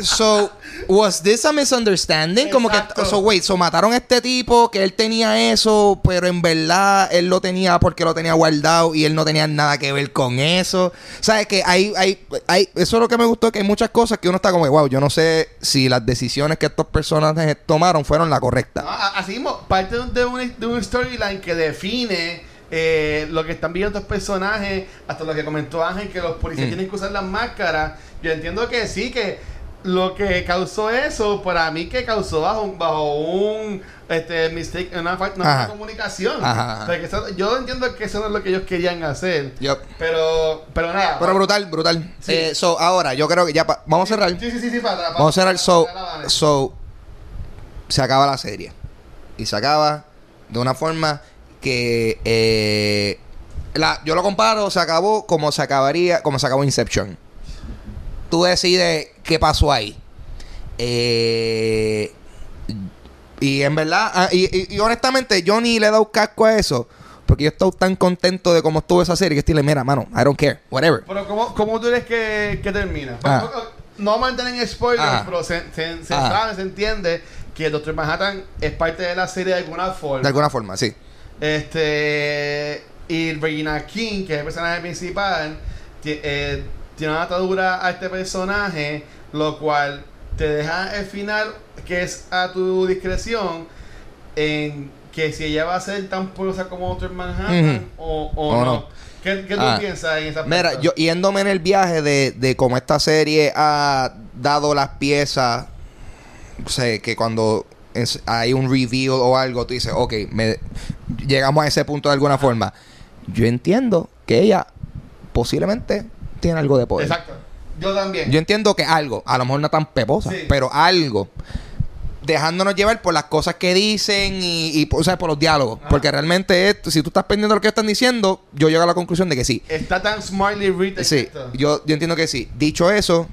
so, was this a misunderstanding? Como que, so, wait, so mataron a este tipo que él tenía eso, pero en verdad él lo tenía porque lo tenía guardado y él no tenía nada que ver con eso. ¿Sabes? Que hay, hay, hay, eso es lo que me gustó, que hay muchas cosas que uno está como, wow, yo no sé si las decisiones que estos personajes tomaron fueron la correcta. No, así mismo, parte un, de un storyline que define eh, lo que están viendo estos personajes, hasta lo que comentó Ángel, que los policías Mm. tienen que usar las máscaras. Yo entiendo que sí, que lo que causó eso, para mí que causó bajo, un- bajo un este, mistake, una falta una comunicación. Ajá. O sea, que eso- yo entiendo que eso no es lo que ellos querían hacer. Pero, pero nada. Pero brutal, brutal. Sí. Eh, so, ahora, yo creo que ya, pa- vamos a cerrar. Sí, sí, sí, sí, para, para- Vamos a cerrar. So, para so, se acaba la serie. Y se acaba de una forma que eh, la, yo lo comparo, se acabó como se acabaría, como se acabó Inception. Tú decides qué pasó ahí. Eh, y en verdad, ah, y, y- y honestamente, yo ni le he dado casco a eso. Porque yo estoy tan contento de cómo estuvo esa serie que estoy le mira, mano, I don't care, whatever. Pero ¿cómo, cómo tú crees que, que termina? Ah. No vamos a entrar en spoilers, Ah. pero se, se, se Ah. sabe, se entiende que Doctor Manhattan es parte de la serie de alguna forma. De alguna forma, sí. Este y Regina King, que es el personaje principal, eh, tiene una atadura a este personaje, lo cual te deja el final que es a tu discreción en que si ella va a ser tan porosa como Doctor Manhattan o, o O no. no. ¿Qué, qué tú Ah. piensas en esa Mira, yo yéndome en el viaje de, de cómo esta serie ha dado las piezas, sé que cuando es- hay un reveal o algo, tú dices, ok, me, llegamos a ese punto de alguna forma. Yo entiendo que ella posiblemente tiene algo de poder. Exacto. Yo también. Yo entiendo que algo, a lo mejor no tan peposa, Sí. pero algo. Dejándonos llevar por las cosas que dicen y, y o sea, por los diálogos. Porque realmente, esto, si tú estás pendiente de lo que están diciendo, yo llego a la conclusión de que sí. Está tan smartly written. Sí, yo, yo entiendo que sí. Dicho eso,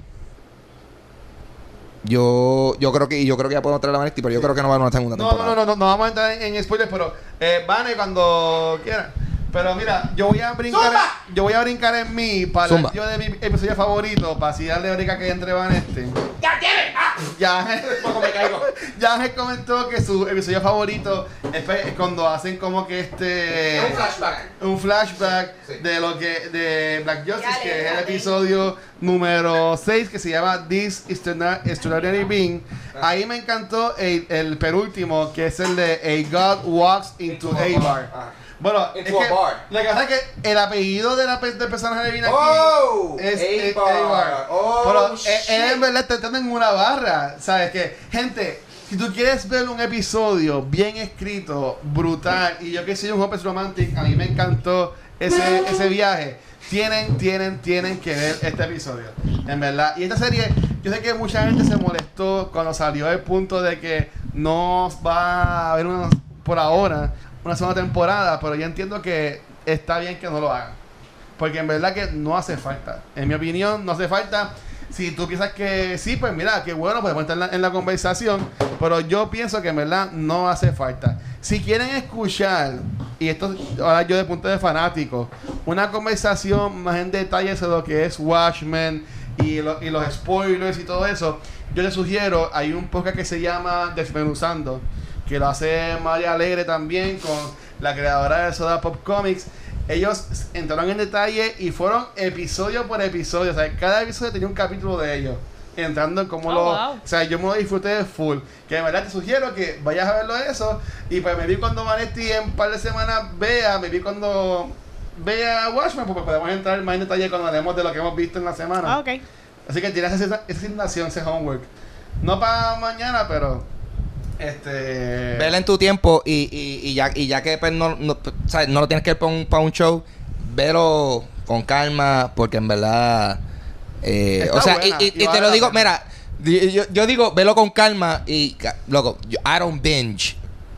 yo yo creo que yo creo que ya podemos traer a Vanetti, pero yo creo que no va a una segunda No, no, temporada. no, no, no, no vamos a entrar en, en spoilers, pero eh, Vane cuando quiera. Pero mira, yo voy a brincar, yo voy a brincar en mí para Zumba. el yo de mi episodio favorito, para así darle brinca que entre Vanesti. ¡Ya tiene! ¡Ah! Ya me caigo. ya Ángel comentó que su episodio favorito es, pe- es cuando hacen como que este Un flashback. un flashback Sí. de lo que de Black Justice, Dale, que es el episodio número 6 que se llama This Extraordinary Extraordinary Being. Ahí me encantó el, el penúltimo, que es el de A God Walks into a Bar. Bueno, es que, a bar. lo que pasa es que el apellido de la, pe- del personaje de aquí Oh, es es. Oh, Pero él, en verdad está entrando en una barra. ¿Sabes qué? Gente, si tú quieres ver un episodio bien escrito, brutal, y yo que soy un Hopeless Romantic, a mí me encantó ese, ese viaje. Tienen, tienen, tienen que ver este episodio. En verdad. Y esta serie, yo sé que mucha gente se molestó cuando salió el punto de que no va a haber una, por ahora una segunda temporada, pero yo entiendo que está bien que no lo hagan. Porque en verdad que no hace falta. En mi opinión, no hace falta. Si tú piensas que sí, pues mira, qué bueno, podemos estar en la, en la conversación. Pero yo pienso que en verdad no hace falta. Si quieren escuchar, y esto ahora yo de punto de fanático, una conversación más en detalle sobre lo que es Watchmen y, lo- y los spoilers y todo eso, yo les sugiero, hay un podcast que se llama Desmenuzando, que lo hace María Alegre también con la creadora de Soda Pop Comics. Ellos entraron en detalle y fueron episodio por episodio. O sea, cada episodio tenía un capítulo de ellos. Entrando en cómo Oh, lo. wow. O sea, yo me lo disfruté de full. Que de verdad te sugiero que vayas a verlo eso. Y pues me vi cuando Vanetti en un par de semanas vea, me vi cuando vea Watchmen, pues podemos entrar más en detalle cuando hablemos de lo que hemos visto en la semana. Ah, ok. Así que tienes esa, esa asignación, ese homework. No para mañana, pero. Este. Vela en tu tiempo y, y, y ya, y ya que pues, no, no, sea, no lo tienes que ver para un, para un show, velo con calma, porque en verdad. eh, o sea, buena, y, y- te lo digo, pena. mira, yo, yo digo, velo con calma y, loco, yo, I don't binge.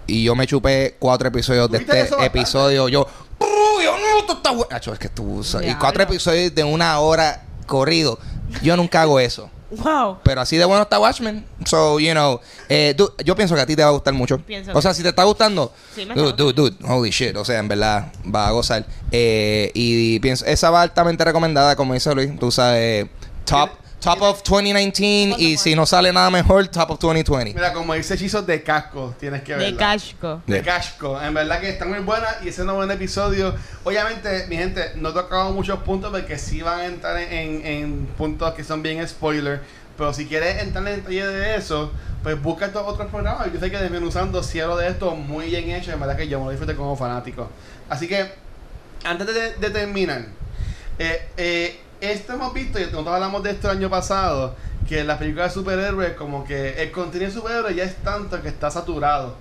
Y yo me chupé cuatro episodios de ¿Tuviste eso este bastante? episodio. Yo, "Uh, yo no, esto está bueno. Es que tú, y cuatro episodios de una hora corrido. Yo nunca hago eso. Wow. Pero así de bueno está Watchmen. So, you know, eh, yo pienso que a ti te va a gustar mucho. Pienso o que sea, si te está gustando, Sí, me dude, dude, dude, holy shit. O sea, en verdad, va a gozar. Eh, y pienso, esa va altamente recomendada, como dice Luis. Tú sabes, top, top of 2019. Y si no sale nada mejor, top of 2020. Mira, como dice Hechizo de casco, tienes que verla. De Cashco. De Yeah. Cashco. En verdad que está muy buena y es un buen episodio. Obviamente, mi gente, no he tocado muchos puntos porque sí van a entrar en, en- en puntos que son bien spoiler. Pero si quieres entrar en detalle de eso, pues busca estos otros programas. Yo sé que desmenuzando cielo de esto muy bien hecho. En verdad que yo me lo disfruté como fanático. Así que, antes de, de terminar, eh, eh, esto hemos visto, y nosotros hablamos de esto el año pasado, que las películas de superhéroes, como que el contenido de superhéroes ya es tanto que está saturado.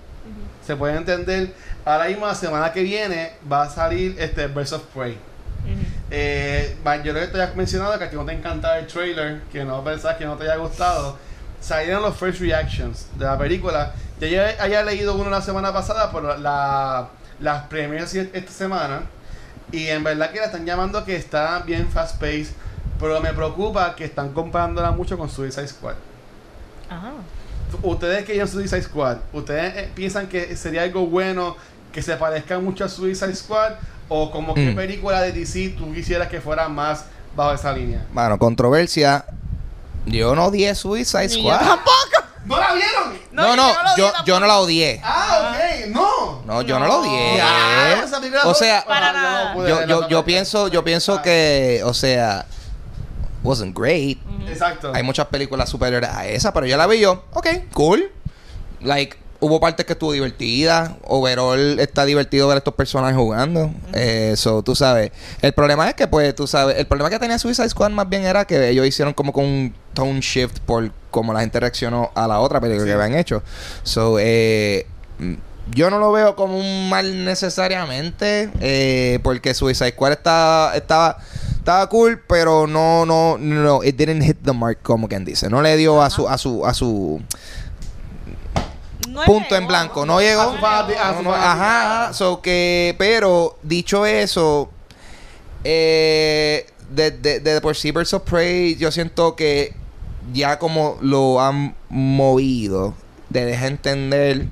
Se puede entender. Ahora mismo, la semana que viene, va a salir este Birds of Prey. Eh, va- yo creo que te has mencionado que a ti no te encanta el trailer, que no pensás que no te haya gustado. Salieron los first reactions de la película. Ya había leído uno la semana pasada, pero la, las premiers esta semana. Y en verdad que la están llamando que está bien fast paced. Pero me preocupa que están comparándola mucho con Suicide Squad. Ajá. Ustedes que ya Suicide Squad, ¿ustedes eh, piensan que sería algo bueno que se parezca mucho a Suicide Squad? ¿O como que Mm. película de DC tú quisieras que fuera más bajo esa línea? Bueno, controversia. Yo no odié Suicide Ni yo Squad. tampoco. ¿No la vieron? No, no, no yo, yo no la odié. Ah, ok, no. No, yo no, No. la odié. Película O sea, Para Ah, yo nada. yo, yo, pienso, yo pienso Ah, que, o sea, wasn't great. Exacto. Hay muchas películas superiores a esa, pero yo la vi yo, ok, cool. Like, hubo partes que estuvo divertida. Overall está divertido ver a estos personajes jugando. Eso, tú sabes. El problema es que, pues, tú sabes, el problema que tenía Suicide Squad más bien era que ellos hicieron como con un tone shift por cómo la gente reaccionó a la otra película Sí. que habían hecho. So, eh, yo no lo veo como un mal necesariamente, eh, porque Suicide Squad está, estaba, estaba cool, pero no, no, no, it didn't hit the mark, como quien dice. No le dio a su, a su, a su No punto en blanco. No llegó. No, ajá, ajá. So que, pero dicho eso, eh, de, de, de por sí Birds of Prey, yo siento que ya como lo han movido, de dejar entender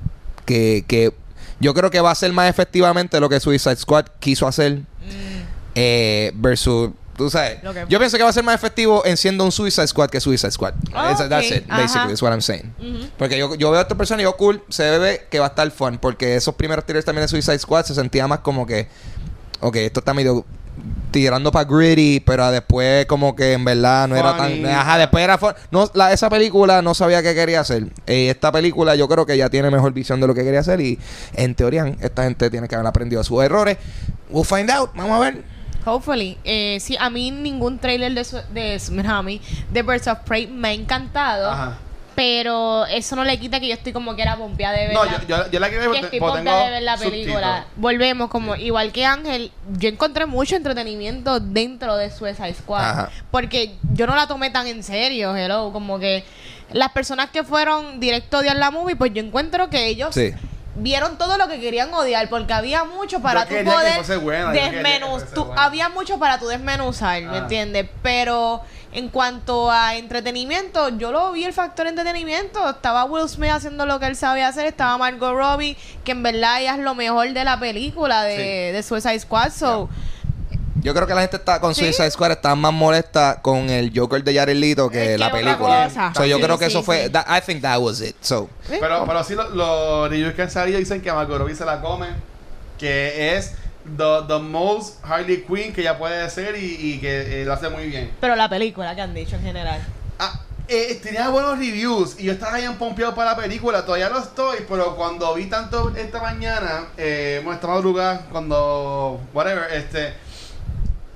que, que yo creo que va a ser más efectivamente lo que Suicide Squad quiso hacer Mm. eh, versus tú sabes. Yo pienso que va a ser más efectivo en siendo un Suicide Squad que Suicide Squad. Ah, Esa- that's it basically is what I'm saying. Porque yo, yo veo a esta persona y digo cool se ve que va a estar fun porque esos primeros trailers también de Suicide Squad se sentía más como que ok esto está medio tirando para gritty pero después como que en verdad no era tan ajá después era fun no la, esa película no sabía qué quería hacer. Eh, esta película yo creo que ya tiene mejor visión de lo que quería hacer y en teoría esta gente tiene que haber aprendido sus errores. We'll find out vamos a ver Hopefully. Eh, sí, a mí ningún trailer de, su- de, mí, de Birds of Prey me ha encantado. Ajá. Pero eso no le quita que yo estoy como que era pompeada de ver No, yo, yo, yo la quiero que ver estoy pompeada tengo de ver la película. Volvemos, como igual que Ángel, yo encontré mucho entretenimiento dentro de Suicide Squad. Ajá. Porque yo no la tomé tan en serio, hello. Como que las personas que fueron directo odiar la movie, pues yo encuentro que ellos sí vieron todo lo que querían odiar porque había mucho para que poder buena, desmenuzar había mucho para tu desmenuzar ¿me Ah. entiendes? pero en cuanto a entretenimiento yo lo vi el factor entretenimiento estaba Will Smith haciendo lo que él sabía hacer estaba Margot Robbie que en verdad ella es lo mejor de la película de, de Suicide Squad so Yo creo que la gente está con Sí. Suicide Squad está más molesta con el Joker de Jared Leto que la película. cosa. So, yo Sí, creo que sí, eso fue that- I think that was it. So, ¿eh? Pero, pero sí, lo- los reviews que han salido dicen que Margot Robbie se la come. Que es the, the most Harley Quinn que ella puede ser y, y que eh, lo hace muy bien. pero la película que han dicho en general Ah, eh, tenía buenos reviews y yo estaba bien pompeado para la película. Todavía lo estoy, pero cuando vi tanto esta mañana, eh, bueno, esta madrugada, cuando. whatever, este.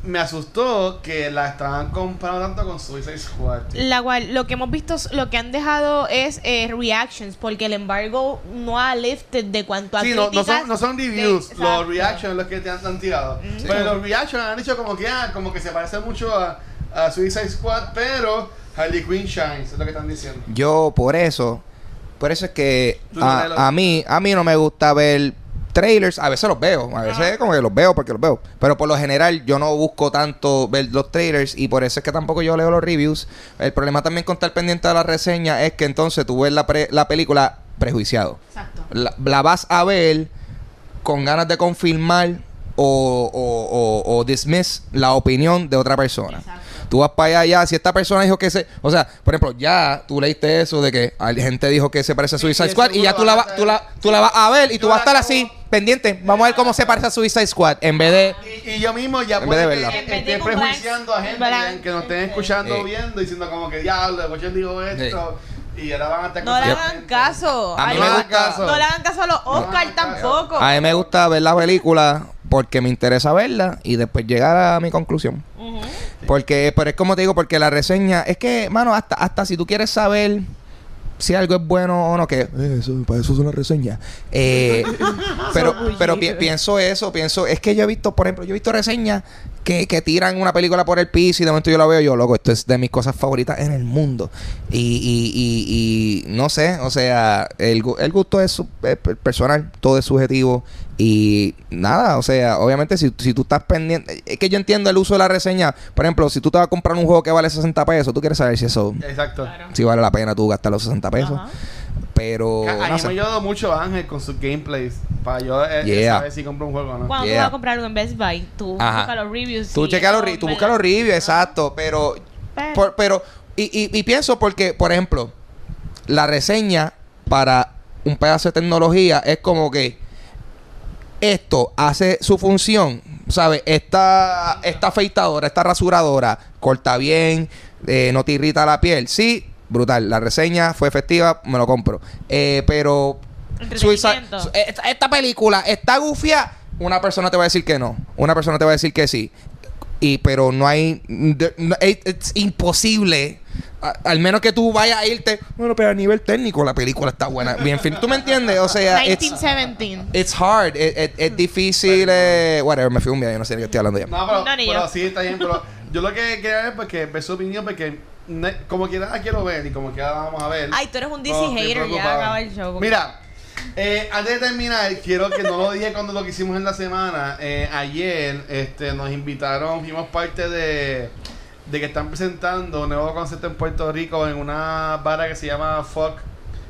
Me asustó que la estaban comparando tanto con Suicide Squad. La cual, lo que hemos visto, lo que han dejado es eh, reactions, porque el embargo no ha lifted de cuanto a Sí, no, son, no son de- reviews, los reactions los que te han, han tirado. Mm. Pero los reactions han dicho como que, ah, como que se parece mucho a, a Suicide Squad, pero Harley Quinn shines, es lo que están diciendo. yo por eso, por eso es que a, a mí, a mí no me gusta ver trailers, a veces los veo, a veces como que los veo porque los veo, pero por lo general yo no busco tanto ver los trailers y por eso es que tampoco yo leo los reviews. El problema también con estar pendiente de la reseña es que entonces tú ves la, pre- la película prejuiciado. Exacto. La, la vas a ver con ganas de confirmar o, o, o, o dismiss la opinión de otra persona. Exacto. Tú vas para allá, ya, si esta persona dijo que se... O sea, por ejemplo, ya tú leíste eso de que hay gente dijo que se parece a Suicide Squad y ya tú la, vas vas a tú, la, tú la vas a ver y Yo tú vas a la estar así, pendiente. Vamos a ver cómo se parece a Suicide Squad en vez de... Y, y yo mismo ya En vez de que verla. Con prejuiciando a gente que, nos estén escuchando, viendo, diciendo como que diablo, Bochel dijo esto. Y ahora van a estar No le hagan caso. A mí Ay, me no, gusta- No le hagan caso a los Oscar hagan caso. tampoco. A mí me gusta ver la película porque me interesa verla y después llegar a mi conclusión. Ujú. Porque, pero es como te digo, porque la reseña, es que, mano, hasta, hasta si tú quieres saber si algo es bueno o no, que eh, eso, para eso es una reseña. Eh, pero, pero pi- pienso eso, pienso, es que yo he visto, por ejemplo, yo he visto reseñas que, que tiran una película por el piso y de momento yo la veo yo, loco, esto es de mis cosas favoritas en el mundo. Y, y, y, y no sé, o sea, el, el gusto es, su- es personal, todo es subjetivo. Y nada, o sea, obviamente si, si tú estás pendiente, es que yo entiendo el uso de la reseña. Por ejemplo, si tú te vas a comprar un juego que vale 60 pesos, tú quieres saber si eso, Exacto. Claro. si vale la pena tú gastar los 60 pesos. Ajá. Pero, A no mí me ayudó mucho Ángel con sus gameplays. Para yo eh, Yeah. saber si compro un juego o no. Cuando tú vas a comprar algo en Best Buy, tú Ajá. buscas los reviews. Tú y checas los, re- tú buscas los reviews, exacto, pero, Pero- por- pero y, y, y pienso porque, por ejemplo, la reseña para un pedazo de tecnología es como que esto hace su función, ¿sabes? Esta, esta afeitadora, esta rasuradora, corta bien, eh, no te irrita la piel. Sí, brutal. La reseña fue efectiva, me lo compro. Eh, pero Suicide- Entretenimiento. su- esta, esta película está gufia, una persona te va a decir que no, una persona te va a decir que sí. Y pero no hay de- no- es, es imposible a- al menos que tú vayas a irte, bueno, pero a nivel técnico la película está buena, bien fin. ¿Tú me entiendes? O sea, it's, 1917. it's hard, es difícil, eh, whatever, me fui un día, yo no sé de qué estoy hablando ya. No, pero, No, ni pero yo. sí, está bien. Pero yo lo que quería ver, porque ver su opinión, porque ne- como quiera la quiero ver y como quiera la vamos a ver. Ay, tú eres un DC No, hater, ya acaba el show. Mira, eh, antes de terminar, quiero que no lo dije cuando lo que hicimos en la semana. eh, ayer este, nos invitaron, fuimos parte de, de que están presentando un nuevo concepto en Puerto Rico en una barra que se llama Fuck.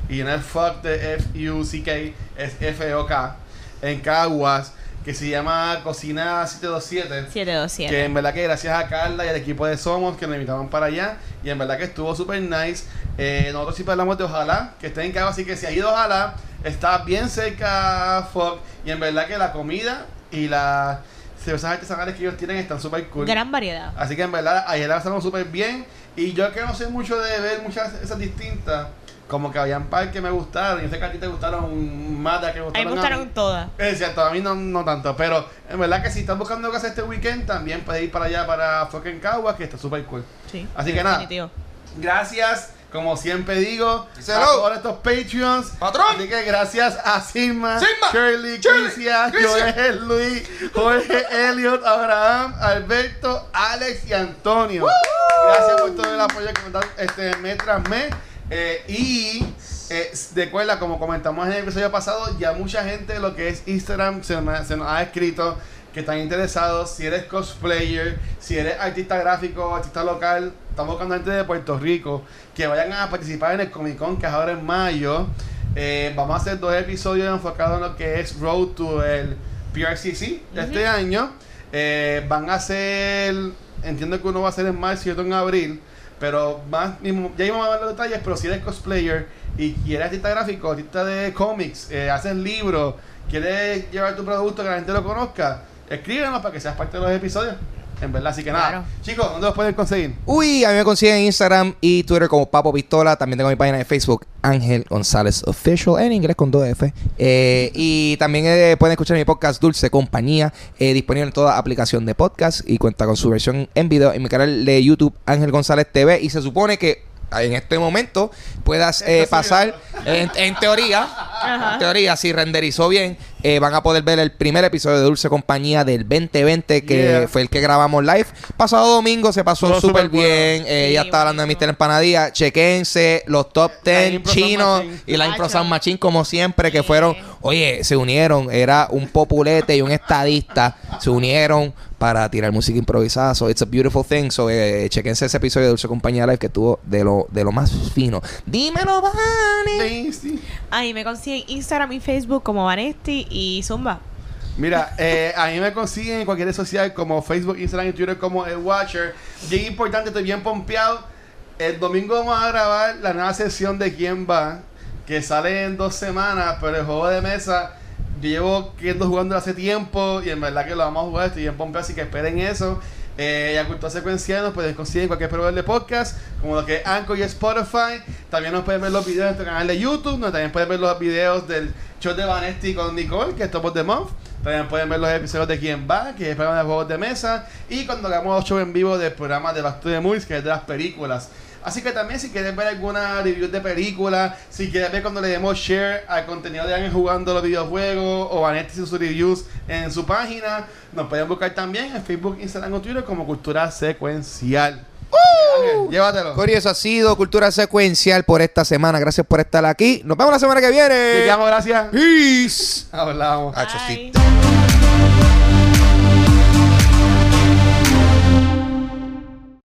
Y en el Fuck de F-U-C-K es F-O-K en Caguas, que se llama Cocina 727. 727. Que en verdad que gracias a Carla y al equipo de Somos que nos invitaron para allá. Y en verdad que estuvo súper nice. Eh, nosotros siempre hablamos de ojalá que esté en casa. Así que si ha ido ojalá, está bien cerca Fox. Y en verdad que la comida y las cervezas artesanales que ellos tienen están súper cool. Gran variedad. Así que en verdad ayer la pasamos súper bien. Y yo que no sé mucho de ver muchas esas distintas. Como que habían par que me gustaron. Y yo sé que a ti te gustaron más de que me A mí gustaron. me a gustaron mí. todas. Es cierto, a mí no, no tanto, pero en verdad que si estás buscando hacer este weekend, también puedes ir para allá, para fucking Caguas, que está súper cool. Sí. Así que nada. Gracias, como siempre digo, a todos estos Patreons. Patrón. Así que gracias a Silma, Silma. Shirley, Crisia. Joel, Luis, Jorge, Elliot, Abraham, Alberto, Alex y Antonio. Gracias por todo el apoyo que me dan este, mes tras mes. Eh, y eh, recuerda, como comentamos en el episodio pasado, ya mucha gente de lo que es Instagram se, me- se nos ha escrito que están interesados. Si eres cosplayer, si eres artista gráfico, artista local, estamos buscando gente de Puerto Rico que vayan a participar en el Comic Con que es ahora en mayo. Eh, vamos a hacer dos episodios enfocados en lo que es Road to el PRCC de este año. Eh, van a ser, entiendo que uno va a ser en marzo y otro en abril. Pero más ya íbamos a ver los detalles, pero si eres cosplayer y quieres artista gráfico, artista de cómics, eh, haces libros, quieres llevar tu producto que la gente lo conozca, escríbenos para que seas parte de los episodios. En verdad, así que nada. Claro. Chicos, ¿dónde los pueden conseguir? Uy, a mí me consiguen en Instagram y Twitter como Papo Pistola. También tengo mi página de Facebook, Ángel González Official, en inglés con 2F. Eh, y también eh, pueden escuchar mi podcast Dulce Compañía, eh, disponible en toda aplicación de podcast y cuenta con su versión en video en mi canal de YouTube, Ángel González TV. Y se supone que en este momento puedas eh, pasar, en, en teoría, Ajá. En teoría, si renderizó bien, eh, van a poder ver el primer episodio de Dulce Compañía del 2020, que Yeah. fue el que grabamos live. Pasado domingo se pasó súper bien. Eh, Sí, ella está hablando de. Mr. Empanadilla. Chequense los top La 10 Impro Sound chinos y la Impro. Sound Machine, como siempre, que fueron, oye, se unieron. Era un populete y un estadista. Se unieron para tirar música improvisada. So, it's a beautiful thing. So, eh, chequense ese episodio de Dulce Compañía Live que estuvo de lo, de lo más fino. Dímelo, sí. Ahí me consiguen Instagram y Facebook como Vanesti y Zumba. Mira, eh, a mí me consiguen en cualquier social como Facebook, Instagram y Twitter como El Watcher. Bien importante, estoy bien pompeado. El domingo vamos a grabar la nueva sesión de Quién Va, que sale en dos semanas, pero el juego de mesa yo llevo queriendo jugando hace tiempo y en verdad que lo vamos a jugar, estoy bien pompeado, así que esperen eso. Eh, y a Cultura Secuencial nos pueden conseguir cualquier proveedor de podcast, como lo que es Anchor y Spotify. También nos pueden ver los videos en nuestro canal de YouTube, donde también pueden ver los videos del show de Vanesti con Nicole, que es Top of the Month. También pueden ver los episodios de Quién Va, que es el programa de juegos de mesa. Y cuando hagamos los shows en vivo del programa de Back to the Movies, que es de las películas. Así que también si quieres ver alguna review de película, si quieres ver cuando le demos share al contenido de alguien jugando los videojuegos o Vanetti hizo sus reviews en su página, nos pueden buscar también en Facebook, Instagram o Twitter como Cultura Secuencial. Ángel, llévatelo. Cory, eso ha sido Cultura Secuencial por esta semana. Gracias por estar aquí. Nos vemos la semana que viene. Te llamo, gracias. Peace. Hablamos. Bye.